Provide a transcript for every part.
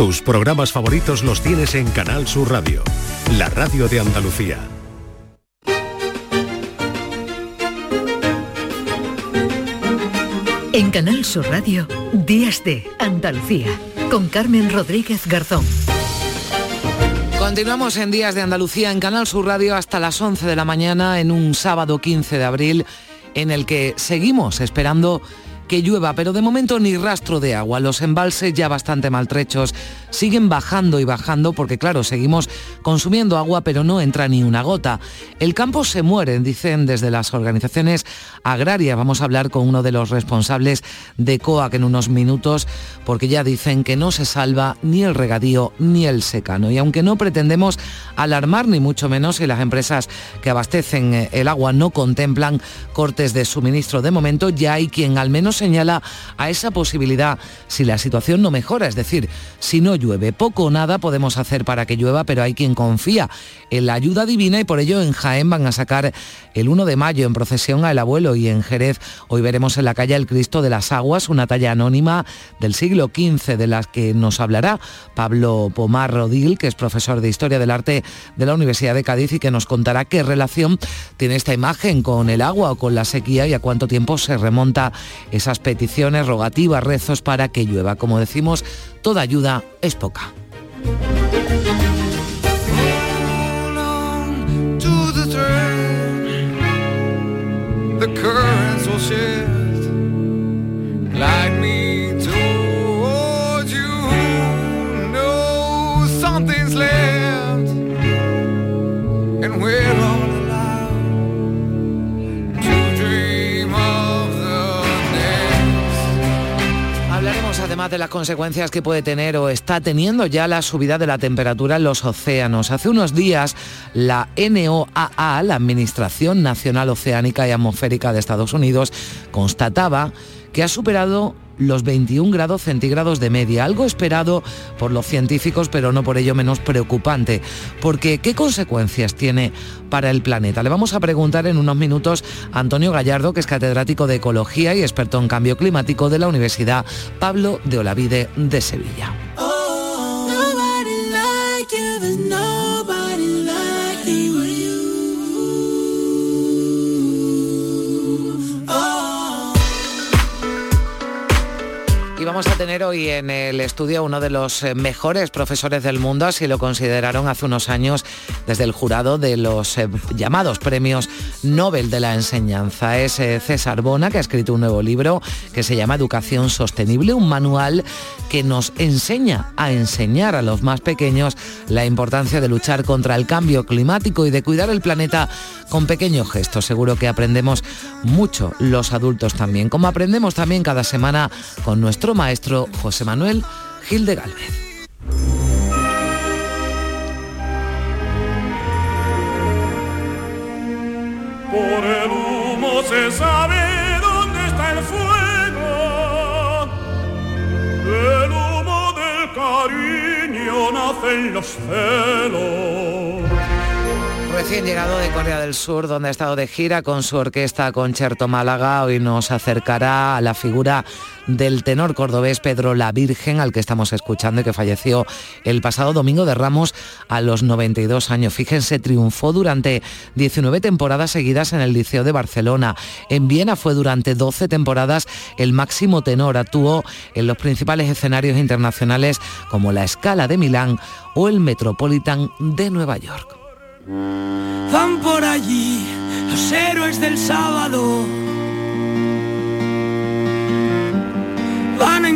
Tus programas favoritos los tienes en Canal Sur Radio, la radio de Andalucía. En Canal Sur Radio, Días de Andalucía, con Carmen Rodríguez Garzón. Continuamos en Días de Andalucía en Canal Sur Radio hasta las 11 de la mañana en un sábado 15 de abril en el que seguimos esperando que llueva, pero de momento ni rastro de agua. Los embalses ya bastante maltrechos siguen bajando y bajando porque claro, seguimos consumiendo agua, pero no entra ni una gota. El campo se muere, dicen desde las organizaciones agrarias. Vamos a hablar con uno de los responsables de COAC en unos minutos porque ya dicen que no se salva ni el regadío ni el secano. Y aunque no pretendemos alarmar ni mucho menos si las empresas que abastecen eh, el agua no contemplan cortes de suministro de momento, ya hay quien al menos señala a esa posibilidad si la situación no mejora, es decir, si no llueve. Poco o nada podemos hacer para que llueva, pero hay quien confía en la ayuda divina y por ello en Jaén van a sacar el 1 de mayo en procesión al abuelo y en Jerez hoy veremos en la calle el Cristo de las Aguas, una talla anónima del siglo XV de la que nos hablará Pablo Pomar Rodil, que es profesor de Historia del Arte de la Universidad de Cádiz y que nos contará qué relación tiene esta imagen con el agua o con la sequía y a cuánto tiempo se remonta esa peticiones, rogativas, rezos para que llueva. Como decimos, toda ayuda es poca. De las consecuencias que puede tener o está teniendo ya la subida de la temperatura en los océanos. Hace unos días la NOAA, la Administración Nacional Oceánica y Atmosférica de Estados Unidos, constataba que ha superado los 21 grados centígrados de media, algo esperado por los científicos, pero no por ello menos preocupante, porque ¿qué consecuencias tiene para el planeta? Le vamos a preguntar en unos minutos a Antonio Gallardo, que es catedrático de Ecología y experto en cambio climático de la Universidad Pablo de Olavide de Sevilla. Vamos a tener hoy en el estudio uno de los eh, mejores profesores del mundo, así lo consideraron hace unos años desde el jurado de los eh, llamados premios Nobel de la Enseñanza. Es eh, César Bona, que ha escrito un nuevo libro que se llama Educación Sostenible, un manual que nos enseña a enseñar a los más pequeños la importancia de luchar contra el cambio climático y de cuidar el planeta con pequeños gestos. Seguro que aprendemos mucho los adultos también, como aprendemos también cada semana con nuestro maestro José Manuel Gil de Galvez. Por el humo se sabe dónde está el fuego. El humo del cariño nace en los celos. Recién llegado de Corea del Sur, donde ha estado de gira con su orquesta Concerto Málaga, hoy nos acercará a la figura del tenor cordobés Pedro La Virgen, al que estamos escuchando y que falleció el pasado domingo de Ramos a los 92 años. Fíjense, triunfó durante 19 temporadas seguidas en el Liceo de Barcelona. En Viena fue durante 12 temporadas el máximo tenor. Actuó en los principales escenarios internacionales como la Escala de Milán o el Metropolitan de Nueva York. Van por allí los héroes del sábado. Van a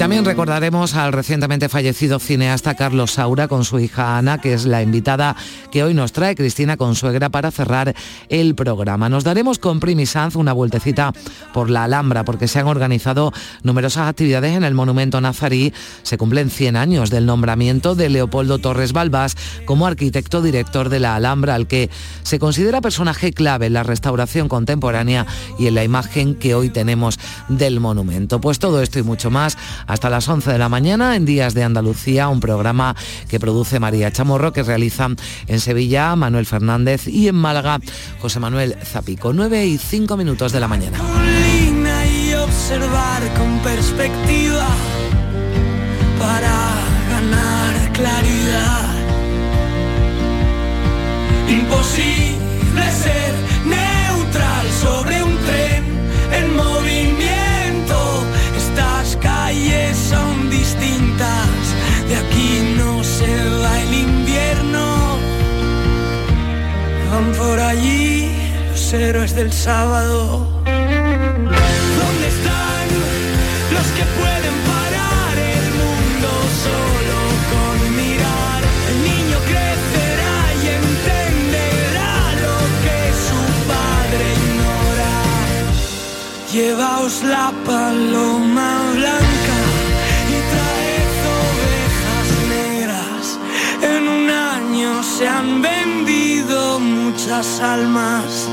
también recordaremos al recientemente fallecido cineasta Carlos Saura con su hija Ana, que es la invitada que hoy nos trae Cristina Consuegra para cerrar el programa. Nos daremos con Primi Sanz una vueltecita por la Alhambra, porque se han organizado numerosas actividades en el Monumento Nazarí. Se cumplen 100 años del nombramiento de Leopoldo Torres Balbás como arquitecto director de la Alhambra, al que se considera personaje clave en la restauración contemporánea y en la imagen que hoy tenemos del monumento. Pues todo esto y mucho más hasta las 11 de la mañana en Días de Andalucía, un programa que produce María Chamorro, que realiza en Sevilla Manuel Fernández y en Málaga José Manuel Zapico. 9 y 5 minutos de la mañana. Imposible ser Van por allí los héroes del sábado. ¿Dónde están los que pueden parar el mundo solo con mirar? El niño crecerá y entenderá lo que su padre ignora. Llevaos la paloma muchas almas.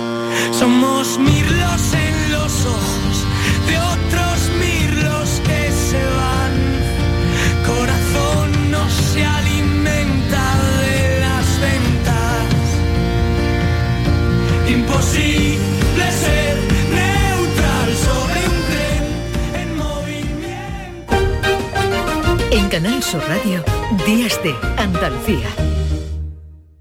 Somos mirlos en los ojos de otros mirlos que se van. Corazón no se alimenta de las ventas. Imposible ser neutral sobre un tren en movimiento. En Canal Sur Radio, Días de Andalucía.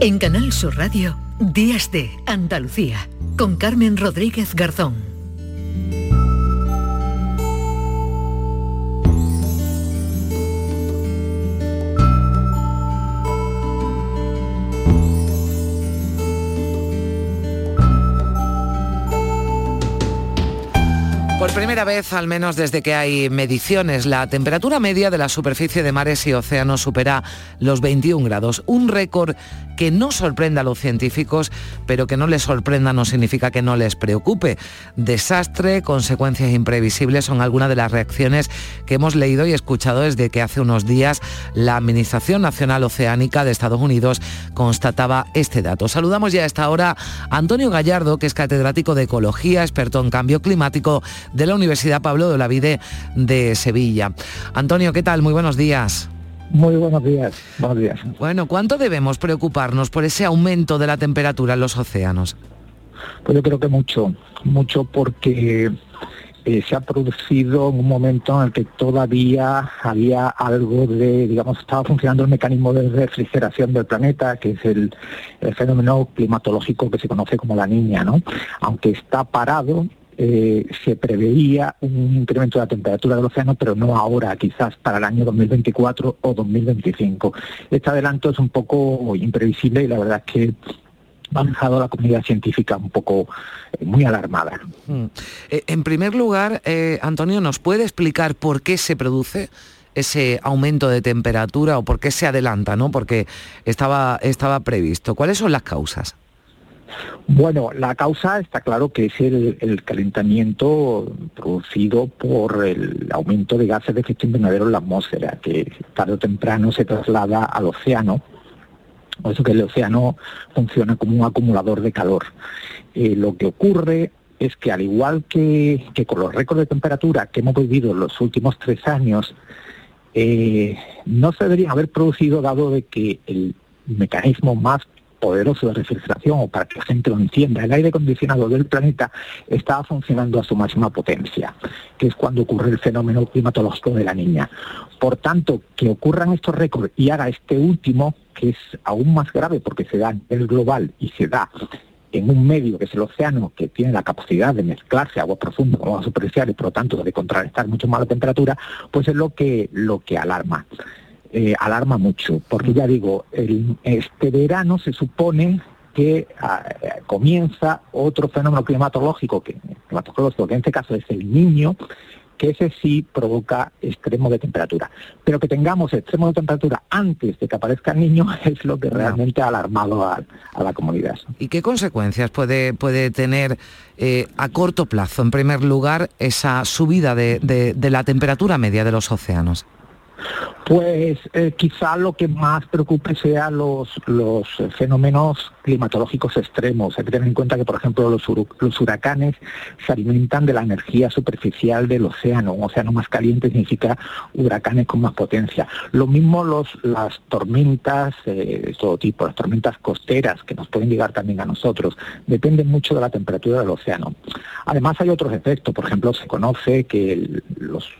En Canal Sur Radio, Días de Andalucía, con Carmen Rodríguez Garzón. Por primera vez, al menos desde que hay mediciones, la temperatura media de la superficie de mares y océanos supera los 21 grados, un récord que no sorprenda a los científicos, pero que no les sorprenda no significa que no les preocupe. Desastre, consecuencias imprevisibles son algunas de las reacciones que hemos leído y escuchado desde que hace unos días la Administración Nacional Oceánica de Estados Unidos constataba este dato. Saludamos ya a esta hora a Antonio Gallardo, que es catedrático de Ecología, experto en cambio climático de la Universidad Pablo de Olavide de Sevilla. Antonio, ¿qué tal? Muy buenos días. Muy buenos días, buenos días. Bueno, ¿cuánto debemos preocuparnos por ese aumento de la temperatura en los océanos? Pues yo creo que mucho, mucho porque eh, se ha producido en un momento en el que todavía había algo de, digamos, estaba funcionando el mecanismo de refrigeración del planeta, que es el, el fenómeno climatológico que se conoce como la niña, ¿no? Aunque está parado, eh, se preveía un incremento de la temperatura del océano, pero no ahora, quizás para el año 2024 o 2025. Este adelanto es un poco imprevisible y la verdad es que ha dejado a la comunidad científica un poco eh, muy alarmada. Mm. Eh, en primer lugar, Antonio, ¿nos puede explicar por qué se produce ese aumento de temperatura o por qué se adelanta, ¿no? Porque estaba, estaba previsto. ¿Cuáles son las causas? Bueno, la causa está claro que es el, calentamiento producido por el aumento de gases de efecto invernadero en la atmósfera, que tarde o temprano se traslada al océano. Por eso que el océano funciona como un acumulador de calor. Eh, lo que ocurre es que al igual que, que, con los récords de temperatura que hemos vivido en los últimos tres años, eh, no se deberían haber producido dado de que el mecanismo más poderoso de refrigeración, o para que la gente lo entienda, el aire acondicionado del planeta estaba funcionando a su máxima potencia, que es cuando ocurre el fenómeno climatológico de la niña. Por tanto, que ocurran estos récords y haga este último, que es aún más grave porque se da a nivel global y se da en un medio que es el océano, que tiene la capacidad de mezclarse agua profunda con agua superficial y por lo tanto de contrarrestar mucho más la temperatura, pues es lo que, lo que alarma. Eh, alarma mucho, porque ya digo, este verano se supone que ah, comienza otro fenómeno climatológico, que, climatológico, que en este caso es el niño, que ese sí provoca extremo de temperatura. Pero que tengamos extremo de temperatura antes de que aparezca el niño es lo que realmente ha alarmado a, la comunidad. ¿Y qué consecuencias puede, puede tener eh, a corto plazo, en primer lugar, esa subida de la temperatura media de los océanos? Pues eh, quizá lo que más preocupe sea los, los fenómenos climatológicos extremos. Hay que tener en cuenta que, por ejemplo, los, los, huracanes se alimentan de la energía superficial del océano. Un océano más caliente significa huracanes con más potencia. Lo mismo los, las tormentas eh, de todo tipo, las tormentas costeras que nos pueden llegar también a nosotros, dependen mucho de la temperatura del océano. Además hay otros efectos. Por ejemplo, se conoce que el,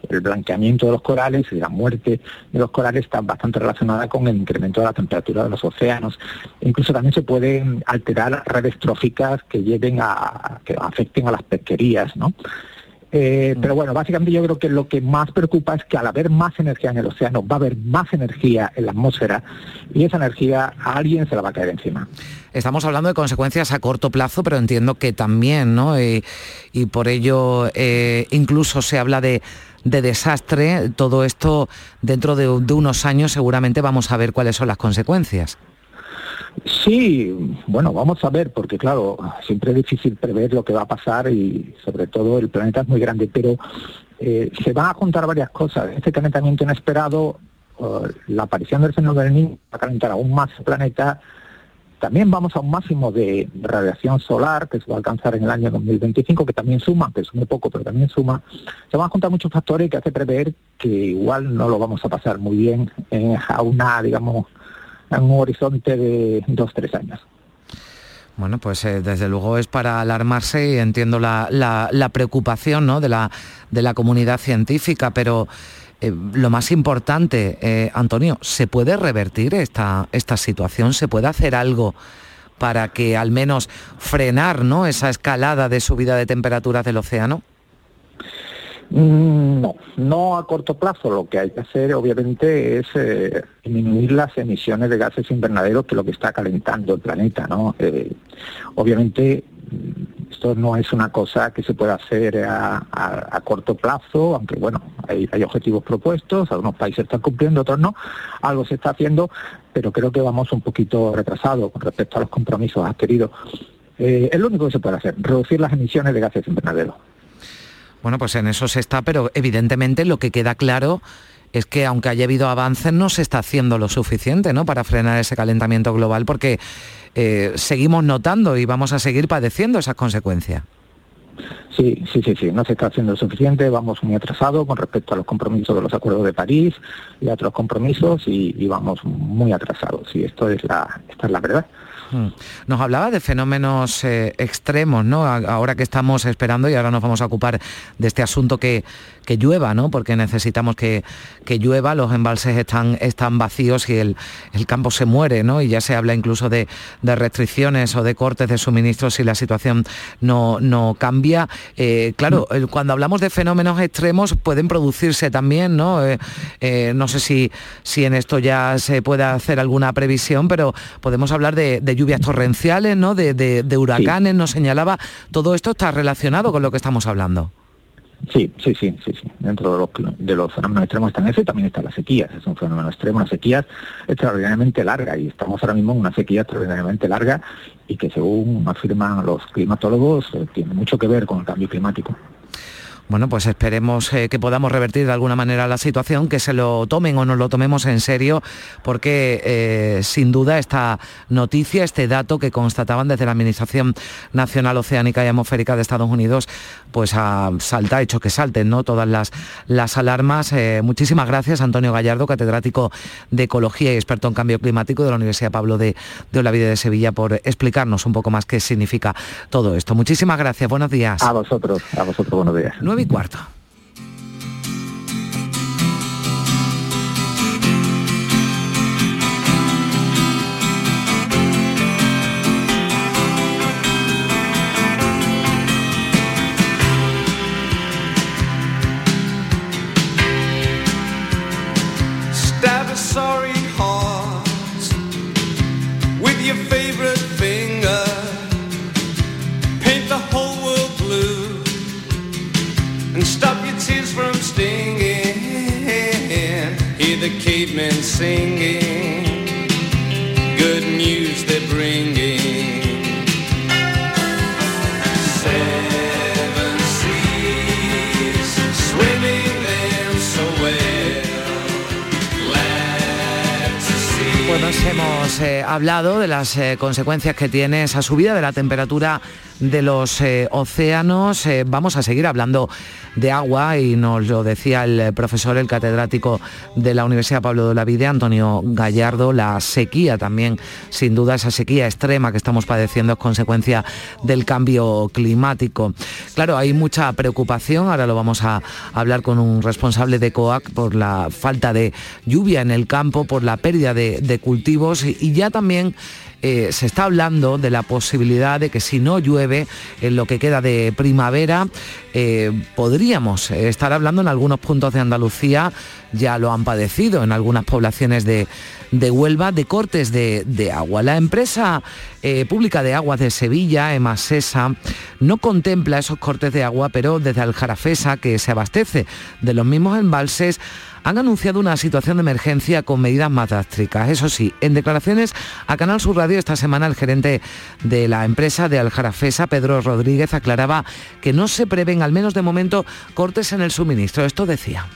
el blanqueamiento de los corales y la muerte de los corales está bastante relacionada con el incremento de la temperatura de los océanos. incluso también se pueden alterar redes tróficas que lleven a que afecten a las pesquerías, ¿no? Eh, mm. pero bueno, básicamente yo creo que lo que más preocupa es que al haber más energía en el océano va a haber más energía en la atmósfera y esa energía a alguien se la va a caer encima. Estamos hablando de consecuencias a corto plazo, pero entiendo que también, ¿no? Y, por ello eh, incluso se habla de de desastre. Todo esto dentro de, unos años seguramente vamos a ver cuáles son las consecuencias. Sí, bueno, vamos a ver, porque claro, siempre es difícil prever lo que va a pasar y sobre todo el planeta es muy grande, pero eh, se van a juntar varias cosas. Este calentamiento inesperado, uh, la aparición del fenómeno del niño va a calentar aún más el planeta, también vamos a un máximo de radiación solar que se va a alcanzar en el año 2025, que también suma, que es muy poco, pero también suma. Se van a juntar muchos factores que hace prever que igual no lo vamos a pasar muy bien a una, digamos, a un horizonte de dos, tres años. Bueno, pues eh, desde luego es para alarmarse y entiendo la, la, preocupación ¿no? de, la, de la comunidad científica, pero eh, lo más importante, eh, Antonio, ¿se puede revertir esta, esta situación? ¿Se puede hacer algo para que al menos frenar ¿no? esa escalada de subida de temperaturas del océano? Mm, no, no a corto plazo. Lo que hay que hacer, obviamente, es eh, disminuir las emisiones de gases invernaderos, que es lo que está calentando el planeta, ¿no? obviamente, esto no es una cosa que se pueda hacer a, corto plazo, aunque bueno, hay, objetivos propuestos, algunos países están cumpliendo, otros no, algo se está haciendo, pero creo que vamos un poquito retrasado con respecto a los compromisos adquiridos. Eh, es lo único que se puede hacer, reducir las emisiones de gases invernaderos. Bueno, pues en eso se está, pero evidentemente lo que queda claro es que aunque haya habido avances no se está haciendo lo suficiente ¿no? para frenar ese calentamiento global porque eh, seguimos notando y vamos a seguir padeciendo esas consecuencias. Sí, sí, sí, sí, no se está haciendo lo suficiente, vamos muy atrasados con respecto a los compromisos de los acuerdos de París y a otros compromisos y, vamos muy atrasados y esto es la, esta es la verdad. Mm. Nos hablaba de fenómenos eh, extremos, ¿no? Ahora que estamos esperando y ahora nos vamos a ocupar de este asunto que, que llueva, ¿no? Porque necesitamos que, que, llueva, los embalses están, están vacíos y el, el, campo se muere, ¿no? Y ya se habla incluso de, de, restricciones o de cortes de suministros si la situación no, no cambia. Eh, claro, cuando hablamos de fenómenos extremos pueden producirse también, ¿no? Eh, no sé si, si en esto ya se puede hacer alguna previsión, pero podemos hablar de, de lluvias torrenciales, ¿no? de, huracanes, nos señalaba, todo esto está relacionado con lo que estamos hablando. Sí, sí, sí, sí, sí. Dentro de los, de los fenómenos extremos están ese y también están las sequías. Es un fenómeno extremo, una sequía extraordinariamente larga y estamos ahora mismo en una sequía extraordinariamente larga y que según afirman los climatólogos eh, tiene mucho que ver con el cambio climático. Bueno, pues esperemos eh, que podamos revertir de alguna manera la situación, que se lo tomen o no lo tomemos en serio, porque eh, sin duda esta noticia, este dato que constataban desde la Administración Nacional Oceánica y Atmosférica de Estados Unidos, pues ha, salta, hecho que salten ¿no? todas las, las alarmas. Eh, muchísimas gracias, Antonio Gallardo, catedrático de Ecología y experto en Cambio Climático de la Universidad Pablo de, de Olavide de Sevilla, por explicarnos un poco más qué significa todo esto. Muchísimas gracias, buenos días. A vosotros, a vosotros, buenos días 9 y cuarto. Stab a sorry heart with your favorite singing. Good news. Bueno, hemos eh, hablado de las eh, consecuencias que tiene esa subida de la temperatura de los eh, océanos. Eh, vamos a seguir hablando de agua y nos lo decía el profesor, el catedrático de la Universidad Pablo de la Vida, Antonio Gallardo, la sequía también, sin duda esa sequía extrema que estamos padeciendo es consecuencia del cambio climático. Claro, hay mucha preocupación, ahora lo vamos a hablar con un responsable de COAC por la falta de lluvia en el campo, por la pérdida de, cultivos y ya también eh, se está hablando de la posibilidad de que si no llueve en lo que queda de primavera, eh, podríamos estar hablando en algunos puntos de Andalucía, ya lo han padecido en algunas poblaciones de, de Huelva, de cortes de, de agua. La empresa eh, pública de aguas de Sevilla, Emasesa, no contempla esos cortes de agua, pero desde Aljarafesa, que se abastece de los mismos embalses, han anunciado una situación de emergencia con medidas más drásticas. Eso sí, en declaraciones a Canal Sur Radio esta semana el gerente de la empresa de Aljarafesa, Pedro Rodríguez, aclaraba que no se prevén, al menos de momento, cortes en el suministro. Esto decía.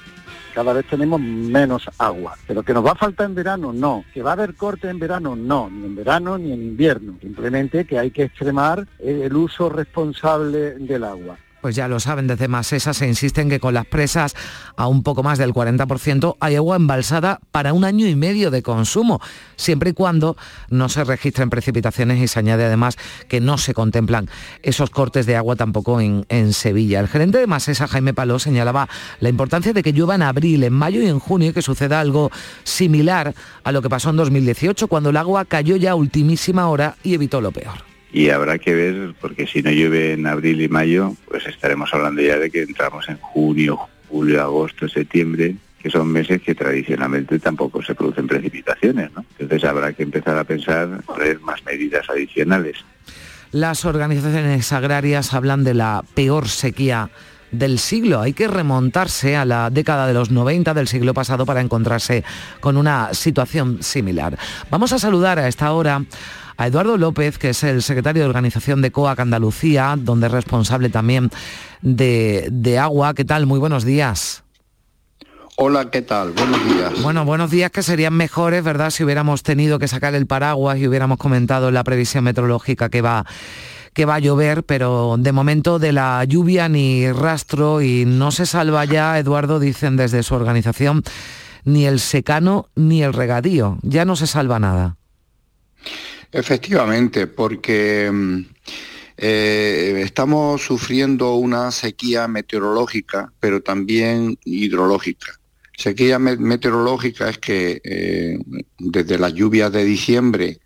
cada vez tenemos menos agua. Pero que nos va a faltar en verano, no. Que va a haber corte en verano, no. Ni en verano ni en invierno. Simplemente que hay que extremar el uso responsable del agua. Pues ya lo saben, desde Masesa se insiste en que con las presas a un poco más del 40% hay agua embalsada para un año y medio de consumo, siempre y cuando no se registren precipitaciones y se añade además que no se contemplan esos cortes de agua tampoco en, en Sevilla. El gerente de Masesa, Jaime Paló, señalaba la importancia de que llueva en abril, en mayo y en junio y que suceda algo similar a lo que pasó en 2018, cuando el agua cayó ya a ultimísima hora y evitó lo peor y habrá que ver, porque si no llueve en abril y mayo, pues estaremos hablando ya de que entramos en junio, julio, agosto, septiembre, que son meses que tradicionalmente tampoco se producen precipitaciones, ¿no? Entonces habrá que empezar a pensar poner más medidas adicionales. Las organizaciones agrarias hablan de la peor sequía del siglo. Hay que remontarse a la década de los 90 del siglo pasado para encontrarse con una situación similar. Vamos a saludar a esta hora a Eduardo López, que es el secretario de organización de COAC Andalucía, donde es responsable también de, de agua. ¿Qué tal? Muy buenos días. Hola, ¿qué tal? Buenos días. Bueno, buenos días que serían mejores, ¿verdad? Si hubiéramos tenido que sacar el paraguas y hubiéramos comentado en la previsión meteorológica que va que va a llover, pero de momento de la lluvia ni rastro y no se salva ya, Eduardo, dicen desde su organización, ni el secano ni el regadío. Ya no se salva nada. Efectivamente, porque eh, estamos sufriendo una sequía meteorológica, pero también hidrológica. Sequía me meteorológica es que eh, desde las lluvias de diciembre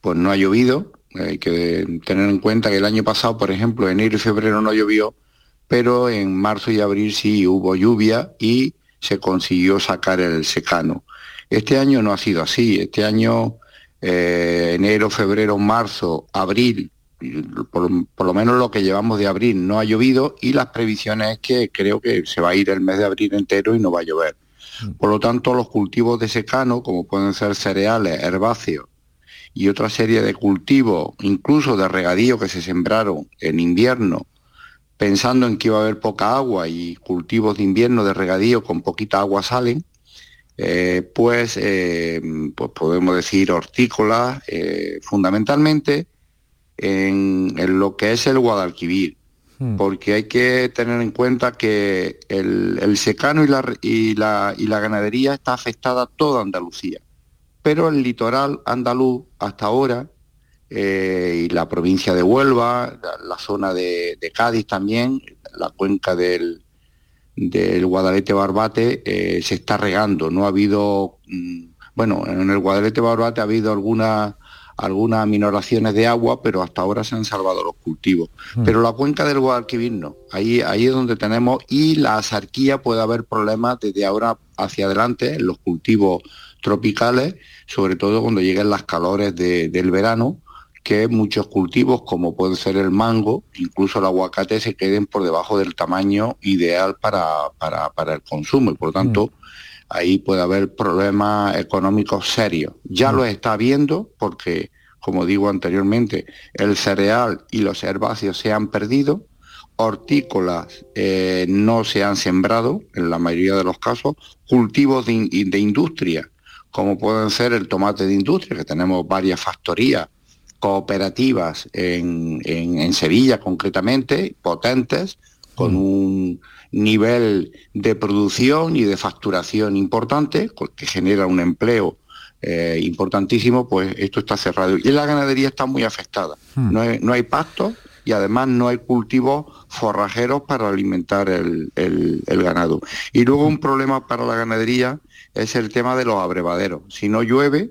pues no ha llovido. Hay que tener en cuenta que el año pasado, por ejemplo, enero y febrero no llovió, pero en marzo y abril sí hubo lluvia y se consiguió sacar el secano. Este año no ha sido así. Este año eh, enero, febrero, marzo, abril, por, por, lo menos lo que llevamos de abril no ha llovido y las previsiones es que creo que se va a ir el mes de abril entero y no va a llover. Por lo tanto, los cultivos de secano, como pueden ser cereales, herbáceos y otra serie de cultivos, incluso de regadío que se sembraron en invierno, pensando en que iba a haber poca agua y cultivos de invierno de regadío con poquita agua salen, eh, pues, eh, pues, podemos decir hortícolas, eh, fundamentalmente en, en, lo que es el Guadalquivir, hmm. porque hay que tener en cuenta que el, el secano y la, y, la, y la ganadería está afectada toda Andalucía, pero el litoral andaluz hasta ahora y la provincia de Huelva, la, la zona de, de Cádiz también, la cuenca del, del Guadalete Barbate eh, se está regando. No ha habido, mmm, bueno, en el Guadalete Barbate ha habido algunas algunas minoraciones de agua, pero hasta ahora se han salvado los cultivos. Mm. Pero la cuenca del Guadalquivir no. Ahí, ahí es donde tenemos, y la asarquía puede haber problemas desde ahora hacia adelante en los cultivos tropicales, sobre todo cuando lleguen las calores del verano, que muchos cultivos, como puede ser el mango, incluso el aguacate, se queden por debajo del tamaño ideal para, para, el consumo. Y por lo tanto, mm. ahí puede haber problemas económicos serios. Ya mm. lo está viendo porque, como digo anteriormente, el cereal y los herbáceos se han perdido hortícolas eh, no se han sembrado en la mayoría de los casos, cultivos de, industria, como pueden ser el tomate de industria, que tenemos varias factorías cooperativas en, en Sevilla concretamente, potentes, con mm. un nivel de producción y de facturación importante, que genera un empleo eh, importantísimo, pues esto está cerrado. Y la ganadería está muy afectada. Mm. No, hay, no hay pasto y además no hay cultivos forrajeros para alimentar el, ganado. Y luego un problema para la ganadería es el tema de los abrevaderos. Si no llueve,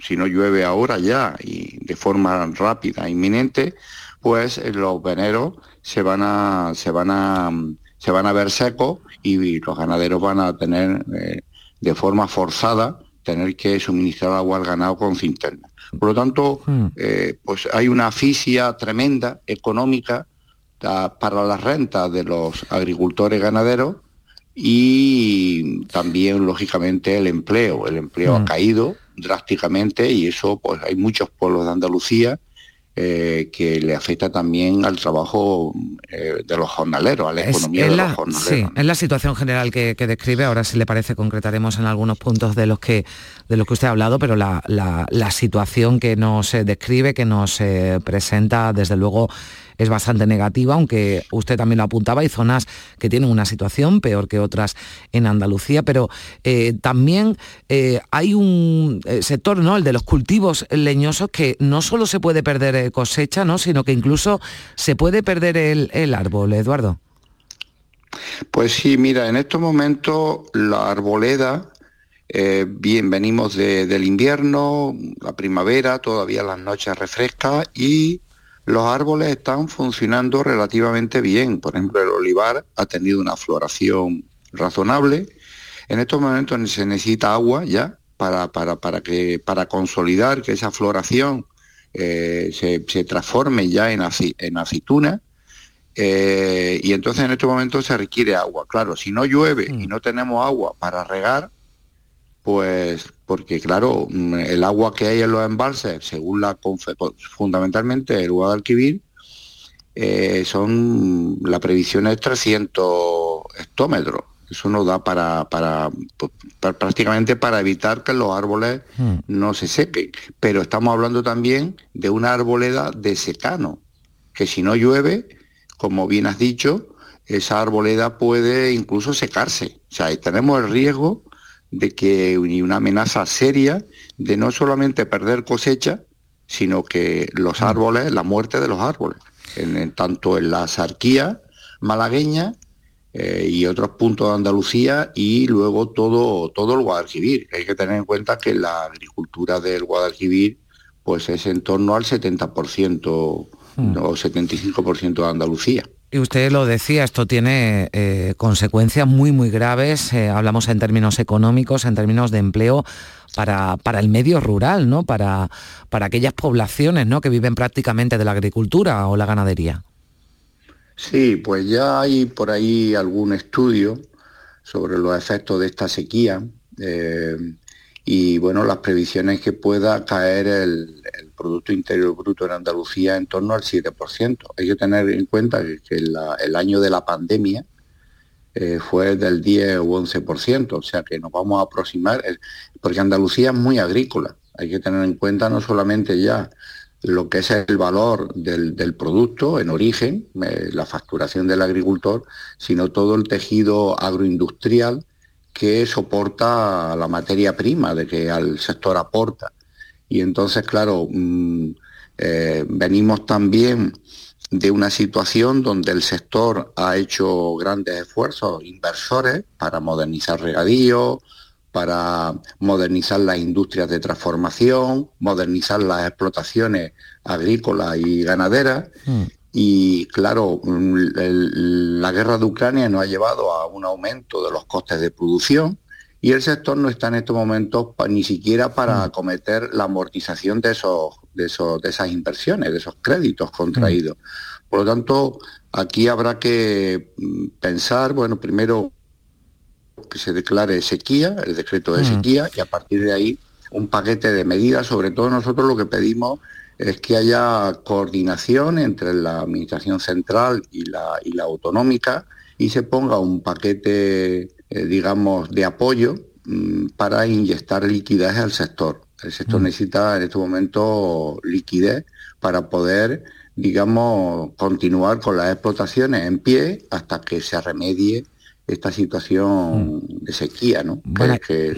si no llueve ahora ya y de forma rápida, inminente, pues eh, los veneros se van a, se van a, se van a ver secos y los ganaderos van a tener eh, de forma forzada tener que suministrar agua al ganado con cinterna. Por lo tanto, hmm. eh, pues hay una asfixia tremenda económica para las rentas de los agricultores ganaderos y también, lógicamente, el empleo. El empleo ha hmm. caído drásticamente y eso, pues hay muchos pueblos de Andalucía eh, que le afecta también al trabajo eh, de los jornaleros, a la economía de los jornaleros. Sí, es la situación general que, describe. Ahora, si le parece, concretaremos en algunos puntos de los que de los que usted ha hablado, pero la, la situación que nos describe, que nos presenta, desde luego es bastante negativa, aunque usted también lo apuntaba, hay zonas que tienen una situación peor que otras en Andalucía, pero eh, también eh, hay un eh, sector, ¿no? el de los cultivos leñosos, que no solo se puede perder cosecha, ¿no? sino que incluso se puede perder el, árbol, Eduardo. Pues sí, mira, en estos momentos la arboleda, bien, venimos del invierno, la primavera, todavía las noches refrescas y los árboles están funcionando relativamente bien. Por ejemplo, el olivar ha tenido una floración razonable. En estos momentos se necesita agua ya para, para, que, para consolidar que esa floración eh, se, transforme ya en, en aceituna. Eh, y entonces en estos momentos se requiere agua. Claro, si no llueve y mm. no tenemos agua para regar, pues porque claro, mm, el agua que hay en los embalses, según la fundamentalmente el Guadalquivir, eh, son la previsión es 300 hectómetros. Eso nos da para, para, prácticamente para evitar que los árboles hmm. no se sequen. Pero estamos hablando también de una arboleda de secano, que si no llueve, como bien has dicho, esa arboleda puede incluso secarse. O sea, tenemos el riesgo de que una amenaza seria de no solamente perder cosecha, sino que los mm. árboles, la muerte de los árboles, en, tanto en la sarquía malagueña eh, y otros puntos de Andalucía y luego todo, todo el Guadalquivir. Hay que tener en cuenta que la agricultura del Guadalquivir pues es en torno al 70% mm. o 75% de Andalucía. Y usted lo decía, esto tiene eh, consecuencias muy, muy graves, eh, hablamos en términos económicos, en términos de empleo, para, para el medio rural, ¿no? Para, para aquellas poblaciones ¿no? que viven prácticamente de la agricultura o la ganadería. Sí, pues ya hay por ahí algún estudio sobre los efectos de esta sequía. Eh, y bueno, las previsiones que pueda caer el, Producto Interior Bruto en Andalucía en torno al 7%. Hay que tener en cuenta que, el año de la pandemia eh, fue del 10 o 11%, o sea que nos vamos a aproximar, porque Andalucía es muy agrícola. Hay que tener en cuenta no solamente ya lo que es el valor del, producto en origen, eh, la facturación del agricultor, sino todo el tejido agroindustrial que soporta la materia prima de que al sector aporta. Y entonces, claro, mm, eh, venimos también de una situación donde el sector ha hecho grandes esfuerzos inversores para modernizar regadío, para modernizar las industrias de transformación, modernizar las explotaciones agrícolas y ganaderas. Mm. Y claro, la guerra de Ucrania nos ha llevado a un aumento de los costes de producción y el sector no está en estos momentos ni siquiera para mm. acometer la amortización de esos, de esos, de esas inversiones, de esos créditos contraídos. Mm. Por lo tanto, aquí habrá que mm, pensar, bueno, primero que se declare sequía, el decreto de sequía, y a partir de ahí un paquete de medidas. Sobre todo nosotros lo que pedimos es que haya coordinación entre la Administración Central y la, y la autonómica y se ponga un paquete, eh, digamos, de apoyo mm, para inyectar liquidez al sector. El sector mm. necesita en este momento liquidez para poder, digamos, continuar con las explotaciones en pie hasta que se remedie esta situación mm. de sequía ¿no? que,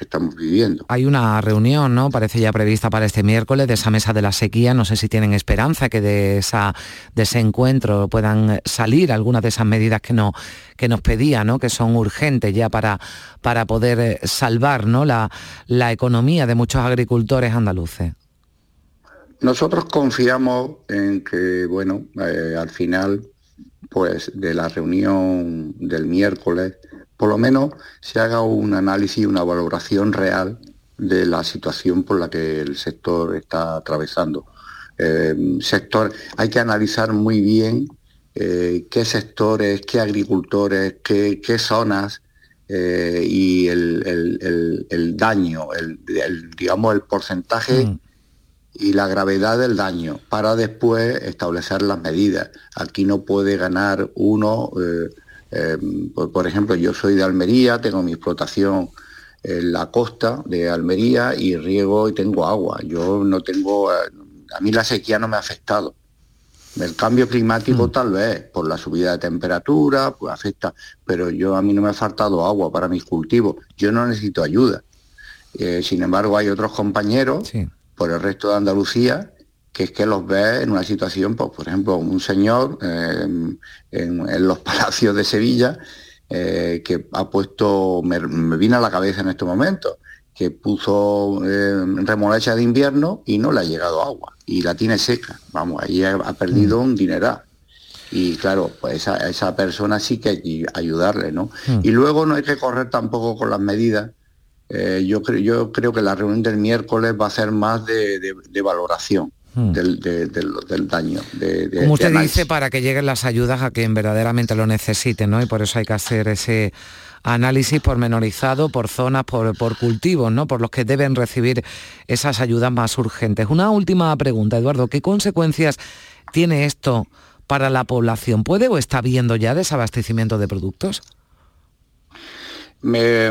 estamos viviendo. Hay una reunión, ¿no? Parece ya prevista para este miércoles de esa mesa de la sequía. No sé si tienen esperanza que de, esa, de ese encuentro puedan salir algunas de esas medidas que, no, que nos pedía, ¿no? que son urgentes ya para, para poder eh, salvar ¿no? la, la economía de muchos agricultores andaluces. Nosotros confiamos en que, bueno, eh, al final pues de la reunión del miércoles, por lo menos se haga un análisis, una valoración real de la situación por la que el sector está atravesando. Eh, sector, hay que analizar muy bien eh, qué sectores, qué agricultores, qué, zonas eh, y el, daño, el, digamos el porcentaje mm y la gravedad del daño para después establecer las medidas. Aquí no puede ganar uno, eh, eh, por, ejemplo, yo soy de Almería, tengo mi explotación en la costa de Almería y riego y tengo agua. Yo no tengo, eh, a mí la sequía no me ha afectado. El cambio climático mm. tal vez, por la subida de temperatura, pues afecta, pero yo a mí no me ha faltado agua para mis cultivos. Yo no necesito ayuda. sin embargo, hay otros compañeros por el resto de Andalucía, que es que los ve en una situación, pues, por ejemplo, un señor eh, en, los palacios de Sevilla, eh, que ha puesto, me, viene a la cabeza en este momento, que puso eh, remolacha de invierno y no le ha llegado agua, y la tiene seca, vamos, ahí ha, perdido mm. un dineral. Y claro, pues a esa persona sí que hay que ayudarle, ¿no? Mm. Y luego no hay que correr tampoco con las medidas eh, yo, creo, yo creo que la reunión del miércoles va a ser más de, valoración. Hmm. Del, daño. Como usted dice, para que lleguen las ayudas a quien verdaderamente lo necesite, ¿no? Y por eso hay que hacer ese análisis pormenorizado por zonas, por, por cultivos, ¿no? Por los que deben recibir esas ayudas más urgentes. Una última pregunta, Eduardo, ¿qué consecuencias tiene esto para la población? ¿Puede o está viendo ya desabastecimiento de productos? Me,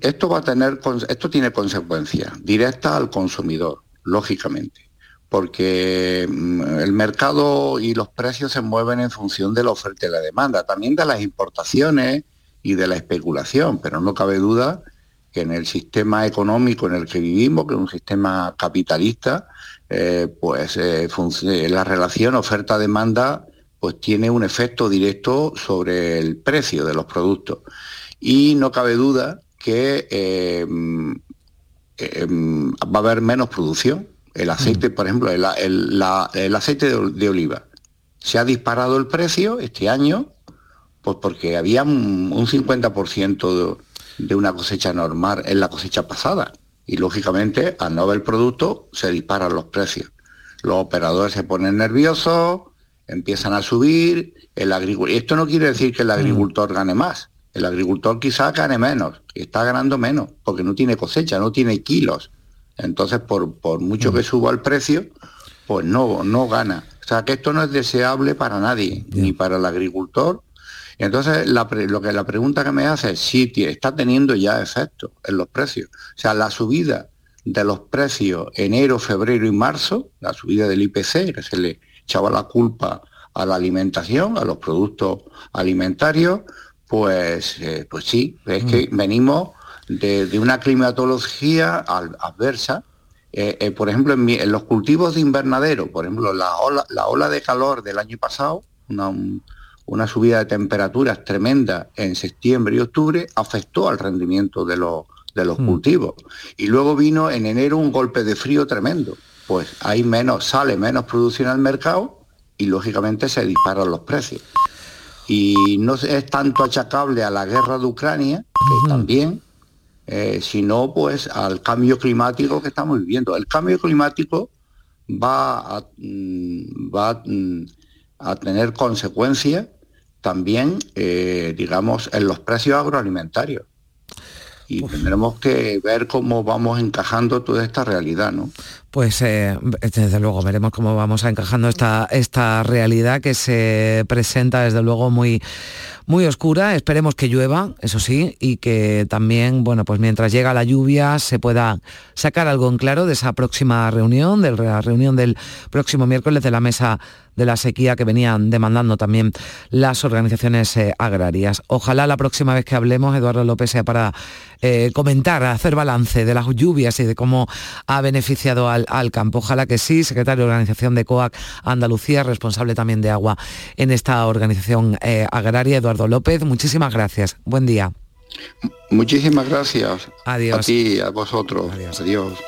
esto va a tener, esto tiene consecuencias directas al consumidor, lógicamente, porque mm, el mercado y los precios se mueven en función de la oferta y la demanda, también de las importaciones y de la especulación, pero no cabe duda que en el sistema económico en el que vivimos, que es un sistema capitalista, eh, pues eh, la relación oferta-demanda pues tiene un efecto directo sobre el precio de los productos. Y no cabe duda que em, em, va a haber menos producción. El aceite, mm. por ejemplo, el, aceite de, oliva. Se ha disparado el precio este año, pues porque había un, 50% de, una cosecha normal en la cosecha pasada. Y lógicamente, al no haber producto, se disparan los precios. Los operadores se ponen nerviosos, empiezan a subir, el Esto no quiere decir que el mm. agricultor gane más, el agricultor quizá gane menos, está ganando menos, porque no tiene cosecha, no tiene kilos. Entonces, por, por mucho que mm. suba el precio, pues no, no gana. O sea, que esto no es deseable para nadie, ni para el agricultor. Entonces, la, lo que la pregunta que me hace es si está teniendo ya efecto en los precios. O sea, la subida de los precios enero, febrero y marzo, la subida del IPC, que se le echaba la culpa a la alimentación, a los productos alimentarios, pues, eh, pues sí, es que mm. venimos de, una climatología adversa. Eh, eh, por ejemplo, en, los cultivos de invernadero, por ejemplo, la ola, la ola de calor del año pasado, una, subida de temperaturas tremenda en septiembre y octubre, afectó al rendimiento de los, de los mm. cultivos. Y luego vino en enero un golpe de frío tremendo. Pues hay menos, sale menos producción al mercado y lógicamente se disparan los precios. Y no es tanto achacable a la guerra de Ucrania, que también, eh, sino pues al cambio climático que estamos viviendo. El cambio climático va a, mm, va, mm, a tener consecuencias también, eh, digamos, en los precios agroalimentarios y tendremos que ver cómo vamos encajando toda esta realidad, ¿no? Pues eh, desde luego veremos cómo vamos a encajando esta, esta realidad que se presenta desde luego muy, muy oscura. Esperemos que llueva, eso sí, y que también, bueno, pues mientras llega la lluvia se pueda sacar algo en claro de esa próxima reunión, de la reunión del próximo miércoles de la mesa de la sequía que venían demandando también las organizaciones eh, agrarias. Ojalá la próxima vez que hablemos, Eduardo López, sea para eh, comentar, hacer balance de las lluvias y de cómo ha beneficiado al, campo. Ojalá que sí, secretario de Organización de COAC Andalucía, responsable también de agua en esta organización eh, agraria, Eduardo López. Muchísimas gracias. Buen día. Muchísimas gracias. Adiós. A ti, a vosotros. Adiós.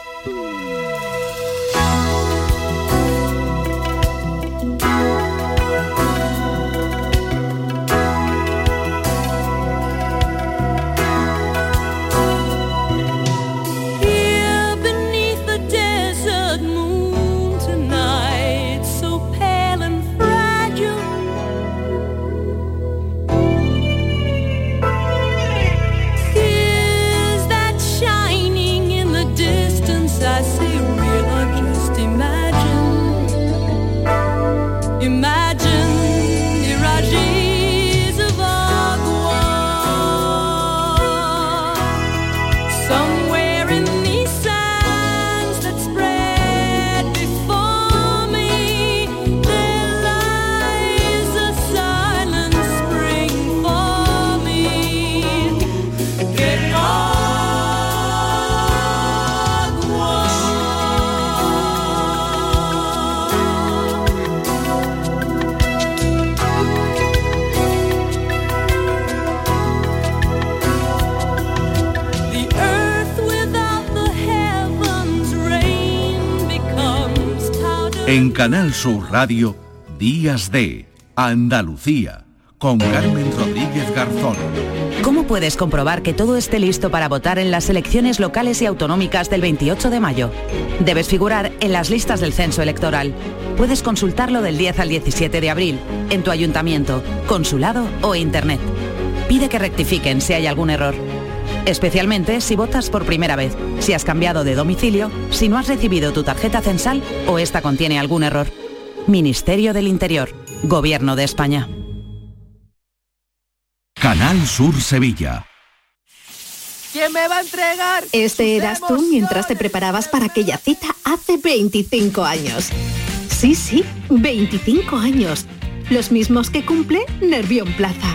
En Canal Sur Radio, Días de Andalucía, con Carmen Rodríguez Garzón. ¿Cómo puedes comprobar que todo esté listo para votar en las elecciones locales y autonómicas del 28 de mayo? Debes figurar en las listas del censo electoral. Puedes consultarlo del 10 al 17 de abril, en tu ayuntamiento, consulado o internet. Pide que rectifiquen si hay algún error especialmente si votas por primera vez, si has cambiado de domicilio, si no has recibido tu tarjeta censal o esta contiene algún error. Ministerio del Interior, Gobierno de España. Canal Sur Sevilla. ¿Quién me va a entregar? Este eras tú mientras te preparabas para aquella cita hace 25 años. Sí, sí, 25 años. Los mismos que cumple Nervión Plaza.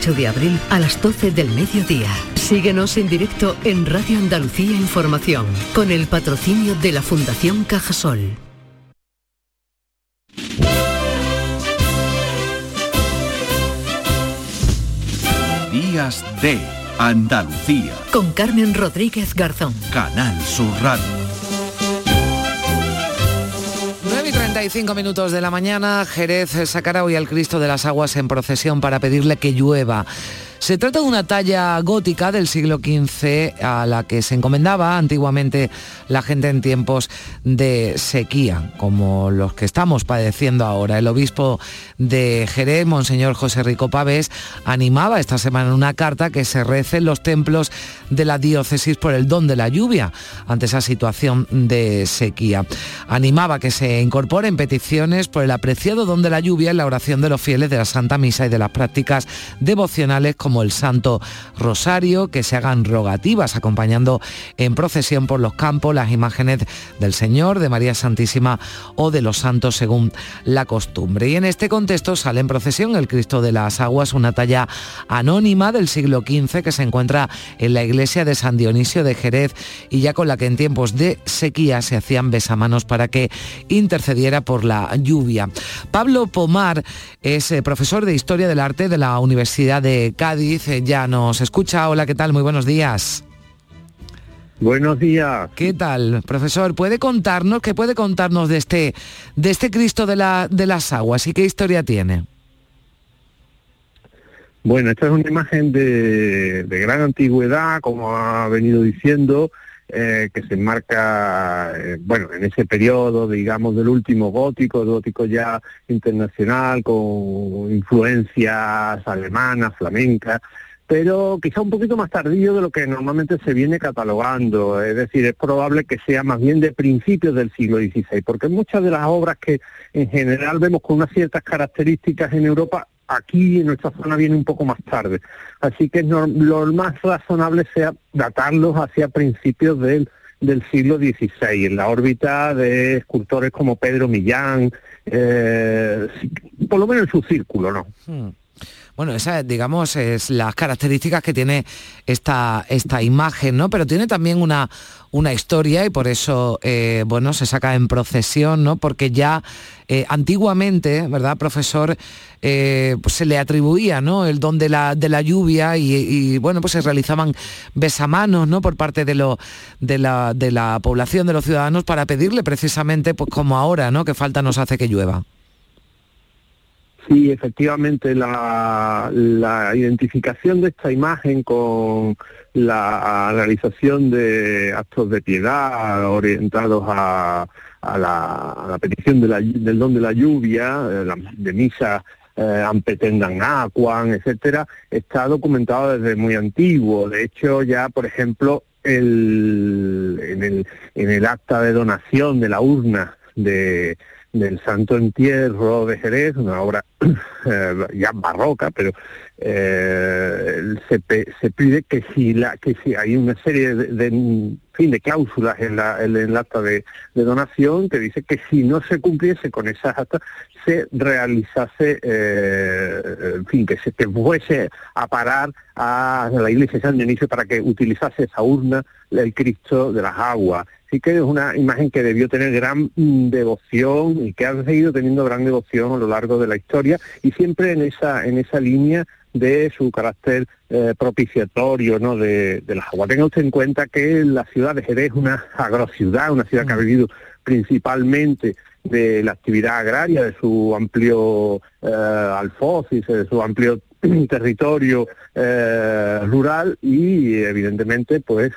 28 de abril a las 12 del mediodía. Síguenos en directo en Radio Andalucía Información, con el patrocinio de la Fundación Cajasol. Días de Andalucía. Con Carmen Rodríguez Garzón. Canal Sur Radio. 9 y 35 minutos de la mañana, Jerez sacará hoy al Cristo de las Aguas en procesión para pedirle que llueva. Se trata de una talla gótica del siglo XV a la que se encomendaba antiguamente la gente en tiempos de sequía, como los que estamos padeciendo ahora. El obispo de Jerez, Monseñor José Rico Pavés, animaba esta semana en una carta que se rece en los templos de la diócesis por el don de la lluvia ante esa situación de sequía. Animaba que se incorporen peticiones por el apreciado don de la lluvia en la oración de los fieles de la Santa Misa y de las prácticas devocionales como como el Santo Rosario, que se hagan rogativas acompañando en procesión por los campos las imágenes del Señor, de María Santísima o de los santos según la costumbre. Y en este contexto sale en procesión el Cristo de las Aguas, una talla anónima del siglo XV que se encuentra en la iglesia de San Dionisio de Jerez y ya con la que en tiempos de sequía se hacían besamanos para que intercediera por la lluvia. Pablo Pomar es eh, profesor de Historia del Arte de la Universidad de Cádiz dice ya nos escucha. Hola, ¿qué tal? Muy buenos días. Buenos días. ¿Qué tal, profesor? ¿Puede contarnos, qué puede contarnos de este, de este Cristo de, la, de las aguas y qué historia tiene? Bueno, esta es una imagen de, gran antigüedad, como ha venido diciendo, eh, que se enmarca, eh, bueno, en ese periodo, digamos, del último gótico, el gótico ya internacional, con influencias alemanas, flamencas, pero quizá un poquito más tardío de lo que normalmente se viene catalogando. Es decir, es probable que sea más bien de principios del siglo XVI, porque muchas de las obras que en general vemos con unas ciertas características en Europa, aquí en nuestra zona viene un poco más tarde. Así que lo más razonable sea datarlos hacia principios del, del siglo XVI, en la órbita de escultores como Pedro Millán, eh, por lo menos en su círculo, ¿no? Hmm. Bueno, esa, digamos, es las características que tiene esta, esta imagen, ¿no? Pero tiene también una, una historia y por eso, eh, bueno, se saca en procesión, ¿no? Porque ya eh, antiguamente, ¿verdad, profesor? Eh, pues se le atribuía, ¿no? El don de la, de la lluvia y, bueno, pues se realizaban besamanos, ¿no? Por parte de, lo, de, la, de la población, de los ciudadanos, para pedirle precisamente, pues como ahora, ¿no? Que falta nos hace que llueva. Sí, efectivamente, la, identificación de esta imagen con la realización de actos de piedad orientados a, la, petición del don de la lluvia, eh, de misa eh, ampetendan aquan, etcétera, está documentado desde muy antiguo. De hecho, ya, por ejemplo, el, en, el, en el acta de donación de la urna de del Santo Entierro de Jerez, una obra eh, ya barroca, pero eh, se, pide que si la que si hay una serie de, fin de cláusulas en, la, en el acta de, donación que dice que si no se cumpliese con esas actas se realizase eh, en fin que se que fuese a parar a la iglesia de San Dionisio para que utilizase esa urna el Cristo de las aguas sí que es una imagen que debió tener gran mm, devoción y que ha seguido teniendo gran devoción a lo largo de la historia y siempre en esa, en esa línea de su carácter eh, propiciatorio ¿no? de, las aguas. Tenga usted en cuenta que la ciudad de Jerez es una agrociudad, una ciudad que ha mm. vivido principalmente de la actividad agraria, de su amplio eh, alfocis, de su amplio territorio eh, rural y evidentemente pues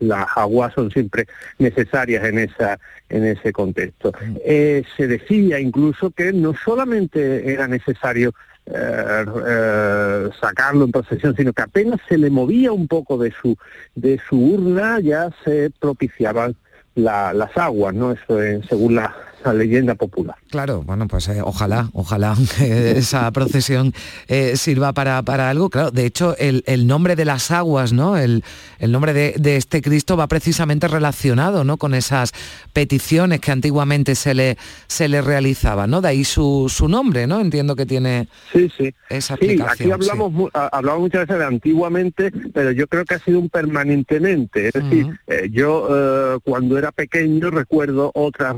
las aguas son siempre necesarias en esa en ese contexto. Eh, se decía incluso que no solamente era necesario eh, sacarlo en procesión, sino que apenas se le movía un poco de su de su urna ya se propiciaban las aguas, ¿no? Eso según la leyenda popular. Claro, bueno, pues eh, ojalá, ojalá esa procesión eh, sirva para, para algo. Claro, de hecho, el, el nombre de las aguas, ¿no? El, el nombre de, de este Cristo va precisamente relacionado, ¿no? Con esas peticiones que antiguamente se le, se le realizaban, ¿no? De ahí su, su nombre, ¿no? Entiendo que tiene sí, sí. esa Sí, aquí hablamos, hablamos muchas veces de antiguamente, pero yo creo que ha sido un permanentemente. Es decir, eh, yo cuando era pequeño recuerdo otra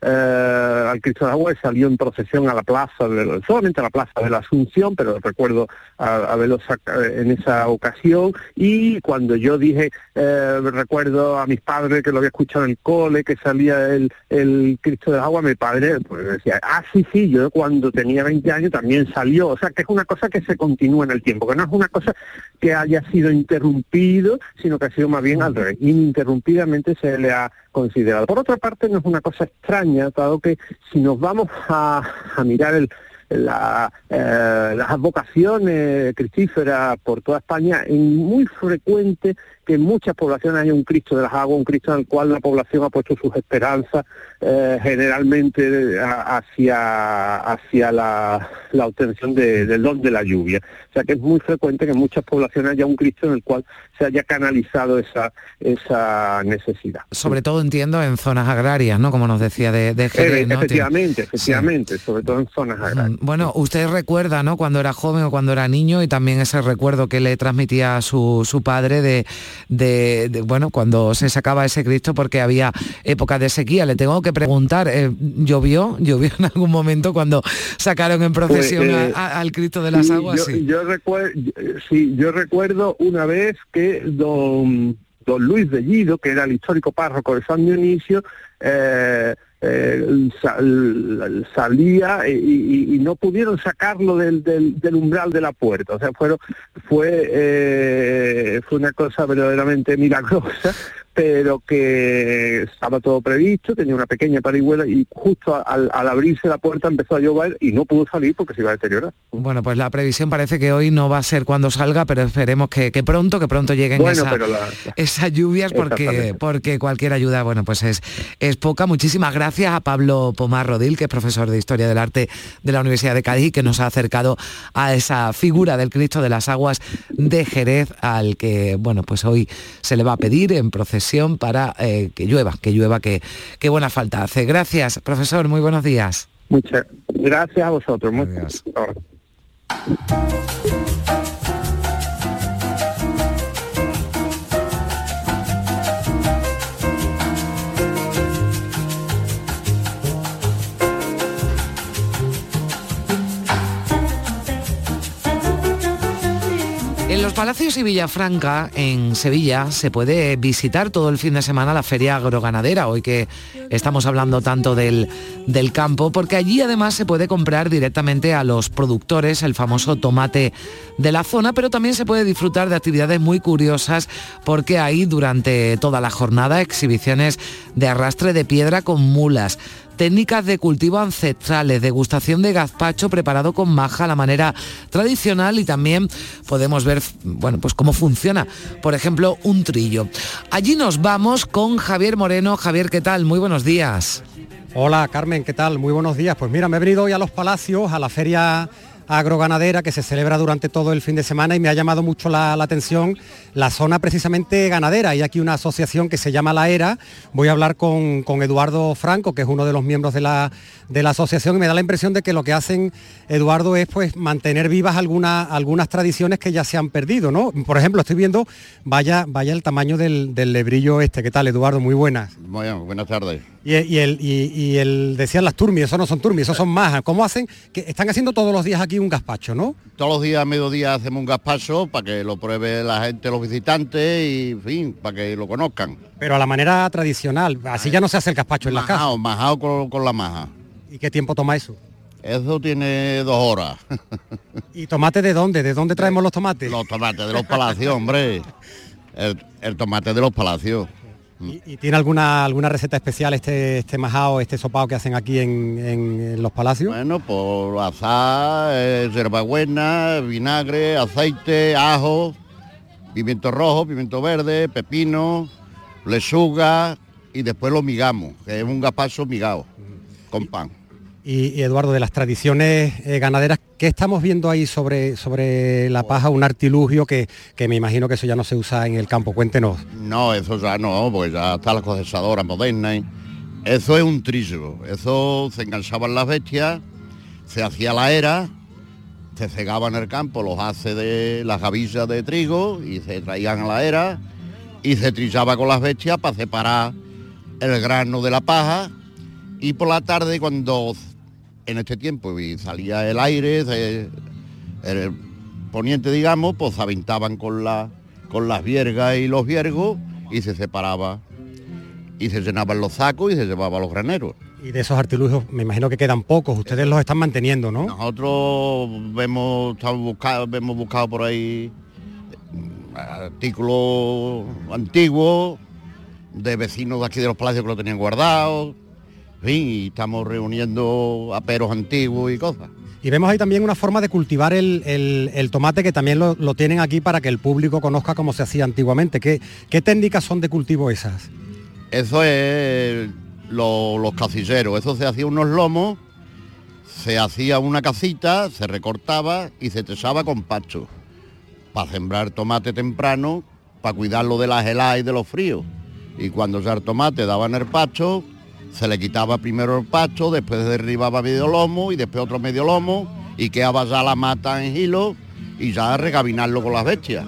eh, al Cristo de Agua salió en procesión a la plaza, de, solamente a la plaza de la Asunción, pero recuerdo a- haberlo sacado en esa ocasión. Y cuando yo dije, eh, recuerdo a mis padres que lo había escuchado en el cole, que salía el, el Cristo de Agua, mi padre pues, decía, ah, sí, sí, yo cuando tenía 20 años también salió. O sea, que es una cosa que se continúa en el tiempo, que no es una cosa que haya sido interrumpido, sino que ha sido más bien al revés. Ininterrumpidamente se le ha considerado. Por otra parte, no es una cosa extraña, dado que si nos vamos a, a mirar el, la, eh, las advocaciones cristíferas por toda España, es muy frecuente que en muchas poblaciones haya un Cristo de las aguas, un Cristo en el cual la población ha puesto sus esperanzas eh, generalmente a- hacia, hacia la, la obtención de- del don de la lluvia. O sea que es muy frecuente que en muchas poblaciones haya un Cristo en el cual se haya canalizado esa, esa necesidad. Sobre todo entiendo en zonas agrarias, ¿no? Como nos decía de, de Jerez, Eh, ¿no? efectivamente, efectivamente, sobre todo en zonas agrarias. Bueno, usted recuerda, ¿no? Cuando era joven o cuando era niño y también ese recuerdo que le transmitía a su, su padre de, de- de, bueno, cuando se sacaba ese Cristo porque había época de sequía. Le tengo que preguntar, eh, ¿llovió? ¿Llovió en algún momento cuando sacaron en procesión Pues, eh, a- a- al Cristo de las Sí, aguas? Yo, Sí. yo recuerdo, sí, yo recuerdo una vez que don, don Luis Bellido, que era el histórico párroco de San Dionisio, eh, eh, sal- salía y, y- y no pudieron sacarlo del, del- del umbral de la puerta. O sea, fueron, fue, eh, fue una cosa verdaderamente milagrosa, pero que estaba todo previsto, tenía una pequeña parihuela y justo al, al abrirse la puerta empezó a llover y no pudo salir porque se iba a deteriorar. Bueno, pues la previsión parece que hoy no va a ser cuando salga, pero esperemos que, que pronto, que pronto lleguen Bueno, esa- la- esas lluvias porque, porque cualquier ayuda, bueno, pues es, es poca. Muchísimas gracias a Pablo Pomar Rodil, que es profesor de Historia del Arte de la Universidad de Cádiz y que nos ha acercado a esa figura del Cristo de las Aguas de Jerez, al que, bueno, pues hoy se le va a pedir en para eh, que llueva, que llueva, que, que buena falta hace. Gracias, profesor, muy buenos días. Muchas gracias a vosotros. Muy- ahora. En los Palacios y Villafranca, en Sevilla, se puede visitar todo el fin de semana la feria agroganadera, hoy que estamos hablando tanto del, del campo, porque allí además se puede comprar directamente a los productores el famoso tomate de la zona, pero también se puede disfrutar de actividades muy curiosas, porque hay durante toda la jornada exhibiciones de arrastre de piedra con mulas, técnicas de cultivo ancestrales, degustación de gazpacho preparado con maja a la manera tradicional y también podemos ver, bueno, pues cómo funciona, por ejemplo, un trillo. Allí nos vamos con Javier Moreno. Javier, ¿qué tal? Muy buenos días. Hola Carmen, ¿qué tal? Muy buenos días. Pues mira, me he venido hoy a los Palacios, a la feria agroganadera que se celebra durante todo el fin de semana y me ha llamado mucho la, atención la zona precisamente ganadera. Hay aquí una asociación que se llama La Era. Voy a hablar con, con Eduardo Franco, que es uno de los miembros de la, de la asociación y me da la impresión de que lo que hacen, Eduardo, es pues mantener vivas algunas, algunas tradiciones que ya se han perdido, ¿no? Por ejemplo, estoy viendo, vaya, vaya el tamaño del, lebrillo este. ¿Qué tal, Eduardo? Muy buenas. Bueno, buenas tardes. Y, y el, y, y el decían las turmis, eso no son turmis, eso son majas. ¿Cómo hacen? Que están haciendo todos los días aquí un gazpacho, ¿no? Todos los días a mediodía hacemos un gazpacho para que lo pruebe la gente, los visitantes y, en fin, para que lo conozcan. Pero a la manera tradicional, así ya no se hace el gazpacho en las casas. Majao, majao con, con la maja. ¿Y qué tiempo toma eso? Eso tiene dos horas. ¿Y tomate de dónde? ¿De dónde traemos los tomates? Los tomates de los palacios, hombre. El, el tomate de los palacios. ¿Y, y tiene alguna alguna receta especial este este majao, este sopao que hacen aquí en, en- en los palacios? Bueno, por azar, eh, hierbabuena, vinagre, aceite, ajo, pimiento rojo, pimiento verde, pepino, lechuga y después lo migamos, que es un gazpacho migado. con pan. Y, y, Eduardo, de las tradiciones eh, ganaderas, ¿qué estamos viendo ahí sobre, sobre la paja? Un artilugio que, que, me imagino que eso ya no se usa en el campo. Cuéntenos. No, eso ya no, porque ya está la cosesadora moderna. Eso es un trillo. Eso se enganchaban las bestias, se hacía la era, se cegaban en el campo los haces de las gavillas de trigo y se traían a la era y se trillaba con las bestias para separar el grano de la paja y por la tarde cuando en este tiempo y salía el aire, el poniente digamos, pues aventaban con, la, con las viergas y los viergos y se separaba y se llenaban los sacos y se llevaban los graneros. Y de esos artilugios me imagino que quedan pocos, ustedes los están manteniendo, ¿no? Nosotros estamos buscado, hemos buscado por ahí artículos antiguos de vecinos de aquí de los palacios que lo tenían guardados, en fin, y estamos reuniendo aperos antiguos y cosas. Y vemos ahí también una forma de cultivar el, el, el tomate que también lo, lo, tienen aquí para que el público conozca cómo se hacía antiguamente. ¿Qué, qué técnicas son de cultivo esas? Eso es lo, los casilleros, eso se hacía unos lomos, se hacía una casita, se recortaba y se tesaba con pacho para sembrar tomate temprano, para cuidarlo de las heladas y de los fríos. Y cuando ya el tomate daba en el pacho, se le quitaba primero el pacho, después derribaba medio lomo y después otro medio lomo y quedaba ya la mata en hilo y ya regabinarlo con las bestias.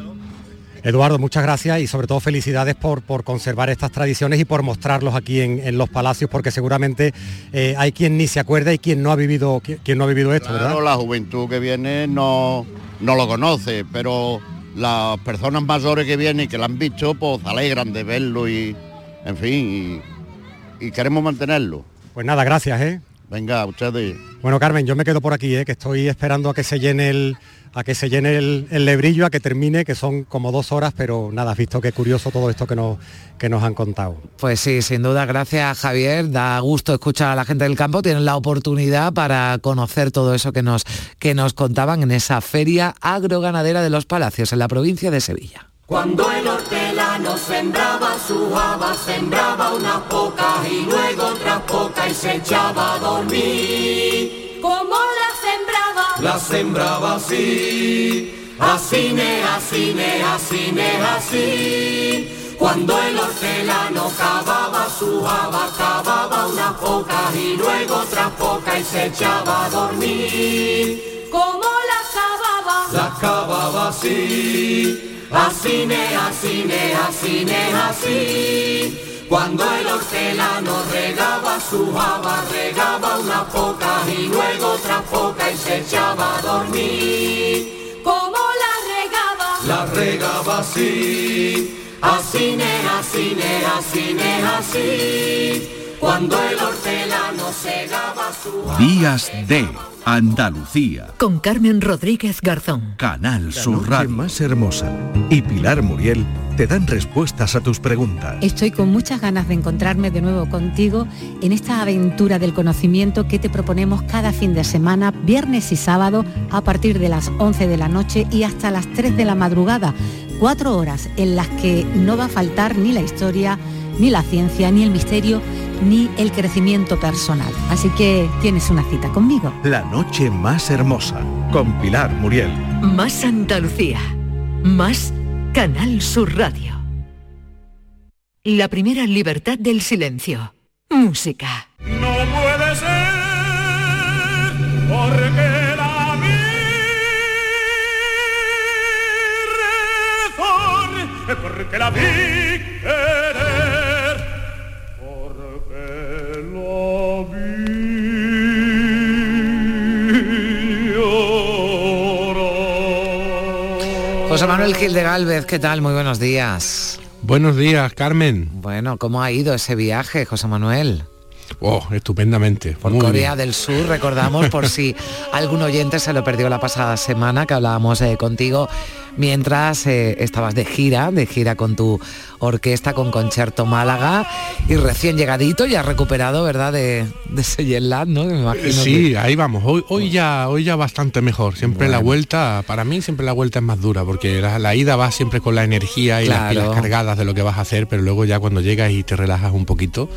Eduardo, muchas gracias y sobre todo felicidades por, por conservar estas tradiciones y por mostrarlos aquí en, en los palacios, porque seguramente eh, hay quien ni se acuerda y quien no ha vivido, quien no ha vivido esto, claro, ¿verdad? la juventud que viene no, no lo conoce, pero las personas mayores que vienen y que lo han visto, pues se alegran de verlo y, en fin, y, y queremos mantenerlo. Pues nada, gracias, ¿eh? Venga, ustedes. Bueno, Carmen, yo me quedo por aquí, ¿eh? que estoy esperando a que se llene el, a que se llene el, el, lebrillo, a que termine, que son como dos horas, pero nada, has visto qué curioso todo esto que nos, que nos han contado. Pues sí, sin duda, gracias Javier, da gusto escuchar a la gente del campo, tienen la oportunidad para conocer todo eso que nos, que nos contaban en esa feria agroganadera de los Palacios, en la provincia de Sevilla. Cuando el hortelano sembraba su haba, sembraba unas pocas y luego otras pocas y se echaba a dormir. ¿Cómo la sembraba? La sembraba así, así, así, así, así. Cuando el hortelano cavaba su haba, cavaba unas pocas y luego otras pocas y se echaba a dormir. ¿Cómo la cavaba así. Así, ne, así, ne, así, ne, así. Cuando el hortelano regaba su regaba una poca y luego otra poca y se echaba a dormir. ¿Cómo la regaba? La regaba así. Así, ne, así, ne, así, ne, así. Cuando el hortelano segaba su Días de Andalucía. Con Carmen Rodríguez Garzón. Canal Sur Radio. más hermosa y Pilar Muriel te dan respuestas a tus preguntas. Estoy con muchas ganas de encontrarme de nuevo contigo en esta aventura del conocimiento que te proponemos cada fin de semana, viernes y sábado, a partir de las 11 de la noche y hasta las 3 de la madrugada. Cuatro horas en las que no va a faltar ni la historia, ni la ciencia, ni el misterio, ni el crecimiento personal. Así que tienes una cita conmigo. La noche más hermosa con Pilar Muriel. Más Andalucía. Más Canal Sur Radio. La primera libertad del silencio. Música. No puede ser porque porque la vi José Manuel Gil de Galvez, ¿qué tal? Muy buenos días. Buenos días, Carmen. Bueno, ¿cómo ha ido ese viaje, José Manuel? Oh, estupendamente. Por Muy Corea bien. del Sur, recordamos, por si algún oyente se lo perdió la pasada semana que hablábamos eh, contigo mientras eh, estabas de gira, de gira con tu orquesta con concierto Málaga y recién llegadito ya recuperado, ¿verdad? De, de lag, ¿no? Me imagino Sí, que- ahí vamos. Hoy, hoy ya, hoy ya bastante mejor. Siempre la vuelta, para mí siempre la vuelta es más dura, porque la, la ida va siempre con la energía y las pilas cargadas de lo que vas a hacer, pero luego ya cuando llegas y te relajas un poquito,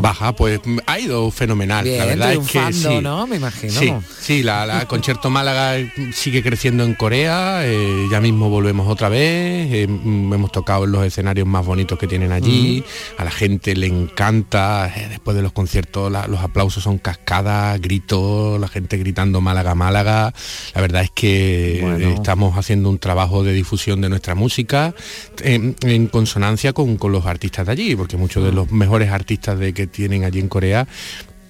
baja, pues mm, ha ido fenomenal. Bien, la verdad es que sí. ¿no? Me imagino. Sí, sí, la, la concierto Málaga sigue creciendo en Corea, eh, ya mismo volvemos otra vez, eh, mm, hemos tocado en los escenarios más bonitos que tienen allí, a la gente le encanta, eh, después de los conciertos la- los aplausos son cascadas, gritos, la gente gritando Málaga, Málaga, la verdad es que eh, estamos haciendo un trabajo de difusión de nuestra música en, en consonancia con, con los artistas de allí, porque muchos de los mejores artistas de, que tienen allí en Corea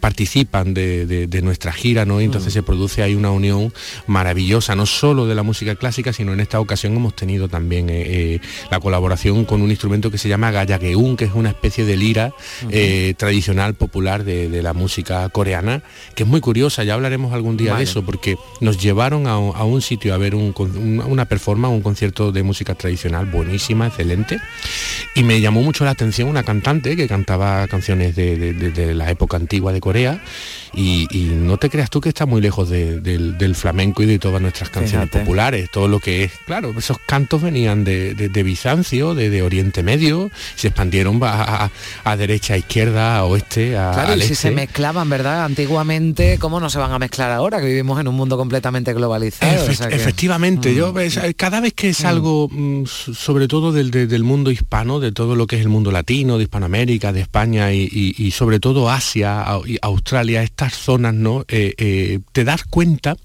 participan de, de- de nuestra gira, ¿no? Y entonces se produce ahí una unión maravillosa, no solo de la música clásica, sino en esta ocasión hemos tenido también eh, eh, la colaboración con un instrumento que se llama gayageun, que es una especie de lira eh, tradicional popular de, de la música coreana, que es muy curiosa, ya hablaremos algún día Vale. de eso, porque nos llevaron a, un- a un sitio a ver un con- una, una performance, un concierto de música tradicional buenísima, excelente, y me llamó mucho la atención una cantante que cantaba canciones de, de- de- de la época antigua de Corea Corea y, y no te creas tú que está muy lejos de- del, del flamenco y de todas nuestras canciones Fíjate. populares, todo lo que es, claro, esos cantos venían de, de- Bizancio, de, de Oriente Medio, se expandieron a, a- a derecha, a izquierda, a oeste, a, Claro, y si este. se mezclaban, ¿verdad? Antiguamente, ¿cómo no se van a mezclar ahora? Que vivimos en un mundo completamente globalizado. Efe- o sea que- Efectivamente, yo eh, cada vez que salgo, mm, s- sobre todo del, de- del mundo hispano, de todo lo que es el mundo latino, de Hispanoamérica, de España y, y- y sobre todo Asia, Australia, zonas, ¿no? Eh, eh, te das cuenta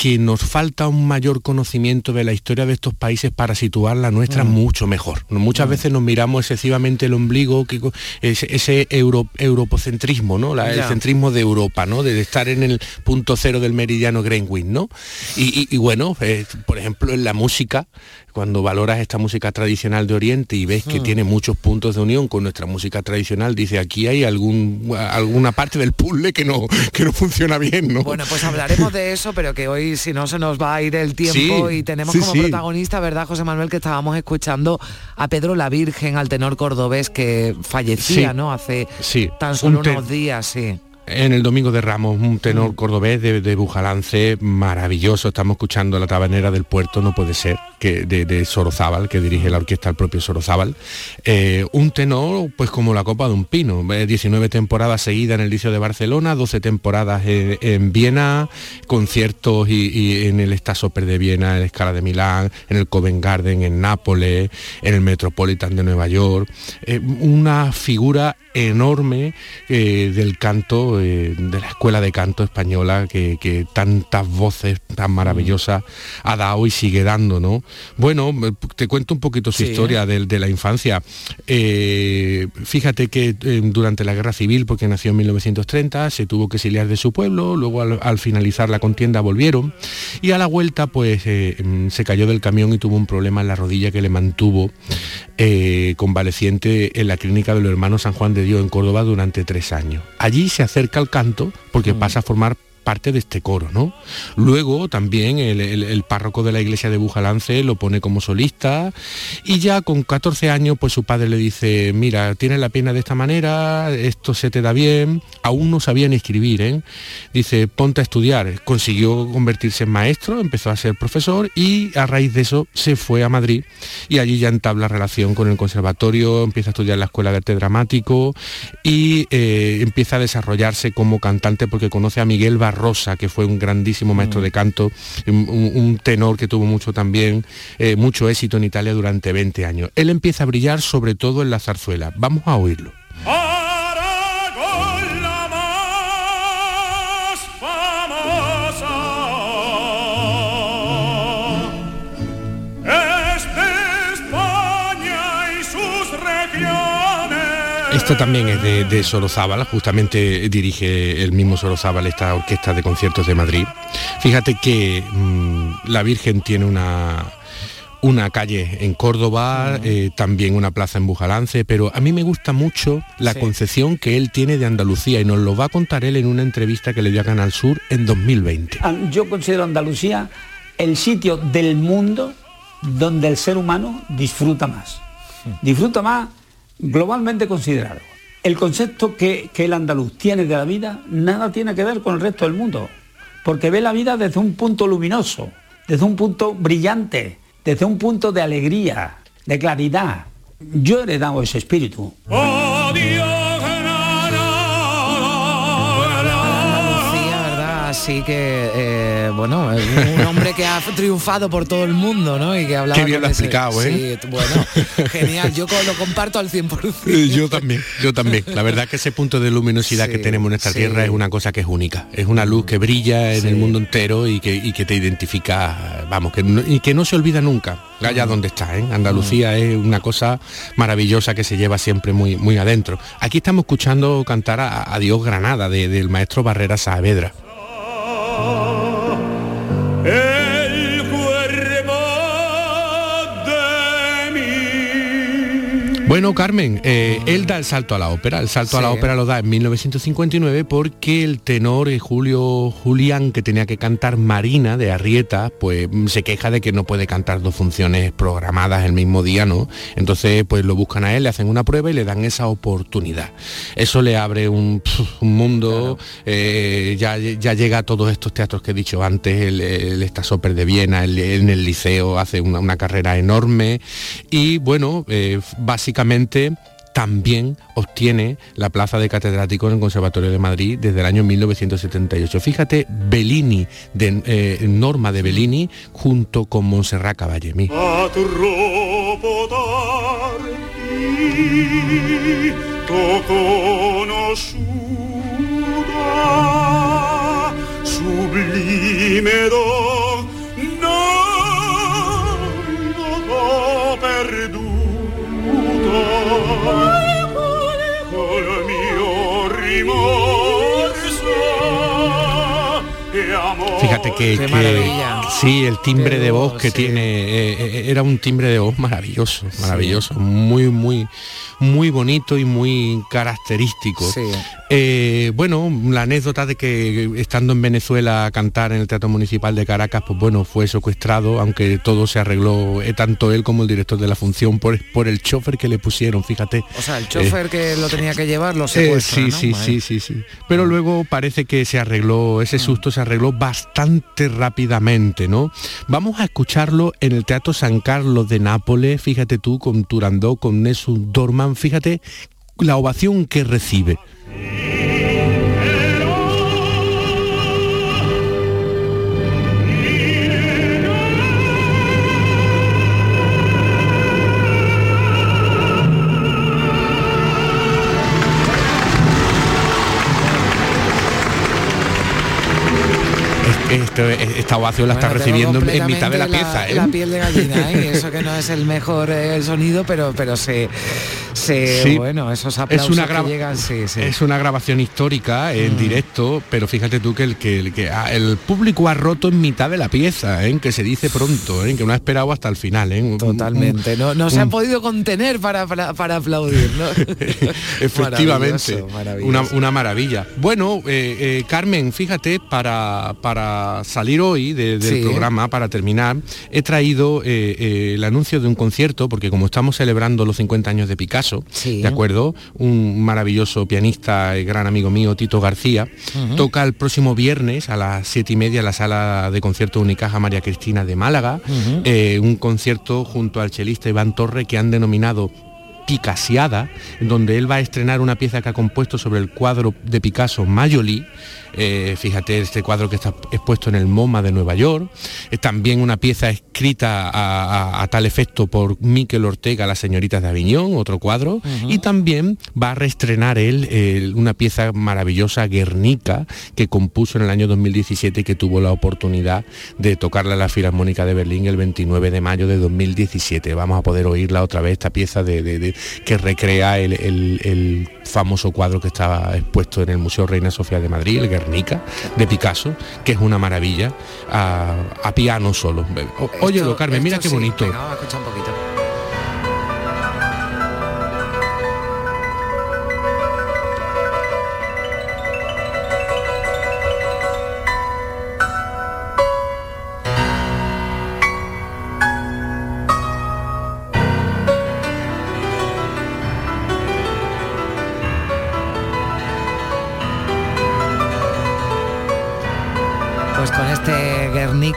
que nos falta un mayor conocimiento de la historia de estos países para situar la nuestra mucho mejor. Muchas veces nos miramos excesivamente el ombligo, que, ese, ese euro, europocentrismo, ¿no? La- el centrismo de Europa, ¿no? De estar en el punto cero del meridiano Greenwich, ¿no? Y, y- y bueno, eh, por ejemplo, en la música, cuando valoras esta música tradicional de Oriente y ves que Mm. tiene muchos puntos de unión con nuestra música tradicional, dice aquí hay algún alguna parte del puzzle que no que no funciona bien, ¿no? Bueno, pues hablaremos de eso, pero que hoy si no se nos va a ir el tiempo Sí, y tenemos sí, como sí. protagonista, ¿verdad, José Manuel? Que estábamos escuchando a Pedro la Virgen, al tenor cordobés que fallecía. ¿no? Hace Sí, tan solo un unos días, sí. En el Domingo de Ramos, un tenor cordobés de, de Bujalance maravilloso. Estamos escuchando la tabanera del puerto, no puede ser, que de, de Sorozábal, que dirige la orquesta el propio Sorozábal. Eh, un tenor, pues como la copa de un pino. Eh, 19 temporadas seguidas en el Liceo de Barcelona, 12 temporadas en, en Viena, conciertos y, y en el Stasoper de Viena, en la Escala de Milán, en el Covent Garden, en Nápoles, en el Metropolitan de Nueva York. Eh, una figura enorme eh, del canto, eh, de la escuela de canto española que, que tantas voces tan maravillosas ha dado y sigue dando, ¿no? Bueno, eh, te cuento un poquito su Sí. historia de, de la infancia. Eh, fíjate que eh, durante la guerra civil, porque nació en 1930, se tuvo que exiliar de su pueblo, luego al, al finalizar la contienda volvieron y a la vuelta pues eh, mm, se cayó del camión y tuvo un problema en la rodilla que le mantuvo eh, convaleciente en la clínica de los hermanos San Juan de Dios en Córdoba durante tres años. Allí se acerca al canto porque pasa a formar parte de este coro, ¿no? Luego también el, párroco de la iglesia de Bujalance lo pone como solista y ya con 14 años pues su padre le dice, mira, tienes la pena de esta manera, esto se te da bien, aún no sabía ni escribir, ¿eh? Dice, ponte a estudiar, consiguió convertirse en maestro, empezó a ser profesor y a raíz de eso se fue a Madrid y allí ya entabla relación con el conservatorio, empieza a estudiar en la escuela de arte dramático y eh, empieza a desarrollarse como cantante porque conoce a Miguel Barrosa, que fue un grandísimo maestro de canto, un, tenor que tuvo mucho también, eh, mucho éxito en Italia durante 20 años. Él empieza a brillar sobre todo en la zarzuela. Vamos a oírlo. Es Esto también es de, de Sorozábal, justamente dirige el mismo Sorozábal esta orquesta de conciertos de Madrid. Fíjate que mm, la Virgen tiene una, una calle en Córdoba, eh, también una plaza en Bujalance, pero a mí me gusta mucho la Sí. concepción que él tiene de Andalucía y nos lo va a contar él en una entrevista que le dio a Canal Sur en 2020. Ah, Yo considero Andalucía el sitio del mundo donde el ser humano disfruta más. Disfruta más globalmente considerado, el concepto que, el andaluz tiene de la vida nada tiene que ver con el resto del mundo, porque ve la vida desde un punto luminoso, desde un punto brillante, desde un punto de alegría, de claridad. Yo he heredado ese espíritu. Así que, eh, bueno, es un hombre que ha triunfado por todo el mundo, ¿no? Y que hablaba Qué bien lo ha ese- explicado, ¿eh? Sí, bueno, genial. Yo lo comparto al 100%. Eh, Yo también, yo también. La verdad que ese punto de luminosidad que tenemos en sí. tierra es una cosa que es única. Es una luz que brilla en el mundo entero y que, y que te identifica, vamos, que no- y que no se olvida nunca, allá donde está. ¿eh? Andalucía es una cosa maravillosa que se lleva siempre muy, muy adentro. Aquí estamos escuchando cantar a, a Dios Granada de- del maestro Barrera Saavedra. Bueno, Carmen, eh, él da el salto a la ópera. El salto a la ópera lo da en 1959 porque el tenor eh, Julio Julián, que tenía que cantar Marina de Arrieta, pues mm, se queja de que no puede cantar dos funciones programadas el mismo día, ¿no? Entonces, pues lo buscan a él, le hacen una prueba y le dan esa oportunidad. Eso le abre un, mundo, eh, ya, ya llega a todos estos teatros que he dicho antes, el, el de Viena, el- en el liceo hace una, una carrera enorme y bueno, eh, básicamente también obtiene la plaza de catedrático en el Conservatorio de Madrid desde el año 1978. Fíjate, Bellini, de, eh, Norma de Bellini, junto con Montserrat Caballé. Col mio rimorso e Fíjate que, Qué que- maravilla. sí, el timbre Qué de voz que sí. tiene eh, eh, era un timbre de voz maravilloso, maravilloso, muy muy muy bonito y muy característico. Sí. Eh, bueno, la anécdota de que estando en Venezuela a cantar en el Teatro Municipal de Caracas, pues bueno, fue secuestrado, aunque todo se arregló, eh, tanto él como el director de la función, por, por el chofer que le pusieron, fíjate. O sea, el chofer que lo tenía que llevar lo secuestra, sí, ¿no? sí, sí, sí, sí. Pero luego parece que se arregló, ese susto se arregló bastante rápidamente, ¿no? Vamos a escucharlo en el Teatro San Carlos de Nápoles, fíjate tú, con Turandot, con Nessun Dorman, fíjate la ovación que recibe. eh, Es- esto- esta ovación la está Bueno, recibiendo en- mitad de la pieza, ¿eh? La piel de gallina, ¿eh? Eso que no es el mejor eh, sonido, pero pero se, se Sí. bueno, esos aplausos es una que llegan, sí, sí. es una grabación histórica en Mm. directo pero fíjate tú que el que el, que ah, el público ha roto en mitad de la pieza ¿eh? que se dice pronto ¿eh? que no ha esperado hasta el final ¿eh? Un- Totalmente, no, no un- se han podido contener para, para, para aplaudir, ¿no? efectivamente Maravilloso, maravilloso. Una, una maravilla bueno eh, eh, Carmen fíjate para para salir hoy de- del Sí. programa para terminar he traído eh, eh, el anuncio de un concierto porque como estamos celebrando los 50 años de Picasso Sí. de acuerdo un maravilloso pianista y gran amigo mío Tito García toca el próximo viernes a las siete y media en la sala de concierto Unicaja María Cristina de Málaga eh, un concierto junto al chelista Iván Torre que han denominado Picasiada, donde él va a estrenar una pieza que ha compuesto sobre el cuadro de Picasso Mayoli. Eh, fíjate este cuadro que está expuesto en el MoMA de Nueva York. Es también una pieza escrita a, a- a tal efecto por Miquel Ortega, Las señoritas de Aviñón, otro cuadro. Y también va a reestrenar él eh, una pieza maravillosa, Guernica, que compuso en el año 2017 y que tuvo la oportunidad de tocarla en la Filarmónica de Berlín el 29 de mayo de 2017. Vamos a poder oírla otra vez, esta pieza de, de- de- que recrea el, el- el famoso cuadro que estaba expuesto en el Museo Reina Sofía de Madrid, el Guernica, de Picasso, que es una maravilla, a, a piano solo. Óyelo, Carmen, mira Esto qué sí, bonito. venga,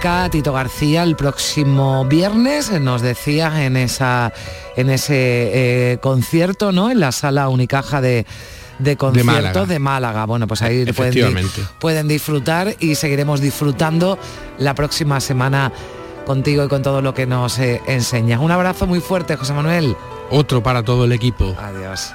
Tito García, el próximo viernes eh, nos decía en esa en ese eh, concierto, ¿no? En la sala Unicaja de de conciertos de Málaga. Bueno, pues ahí pueden disfrutar y seguiremos disfrutando la próxima semana contigo y con todo lo que nos eh, enseñas. Un abrazo muy fuerte, José Manuel. Otro para todo el equipo. Adiós.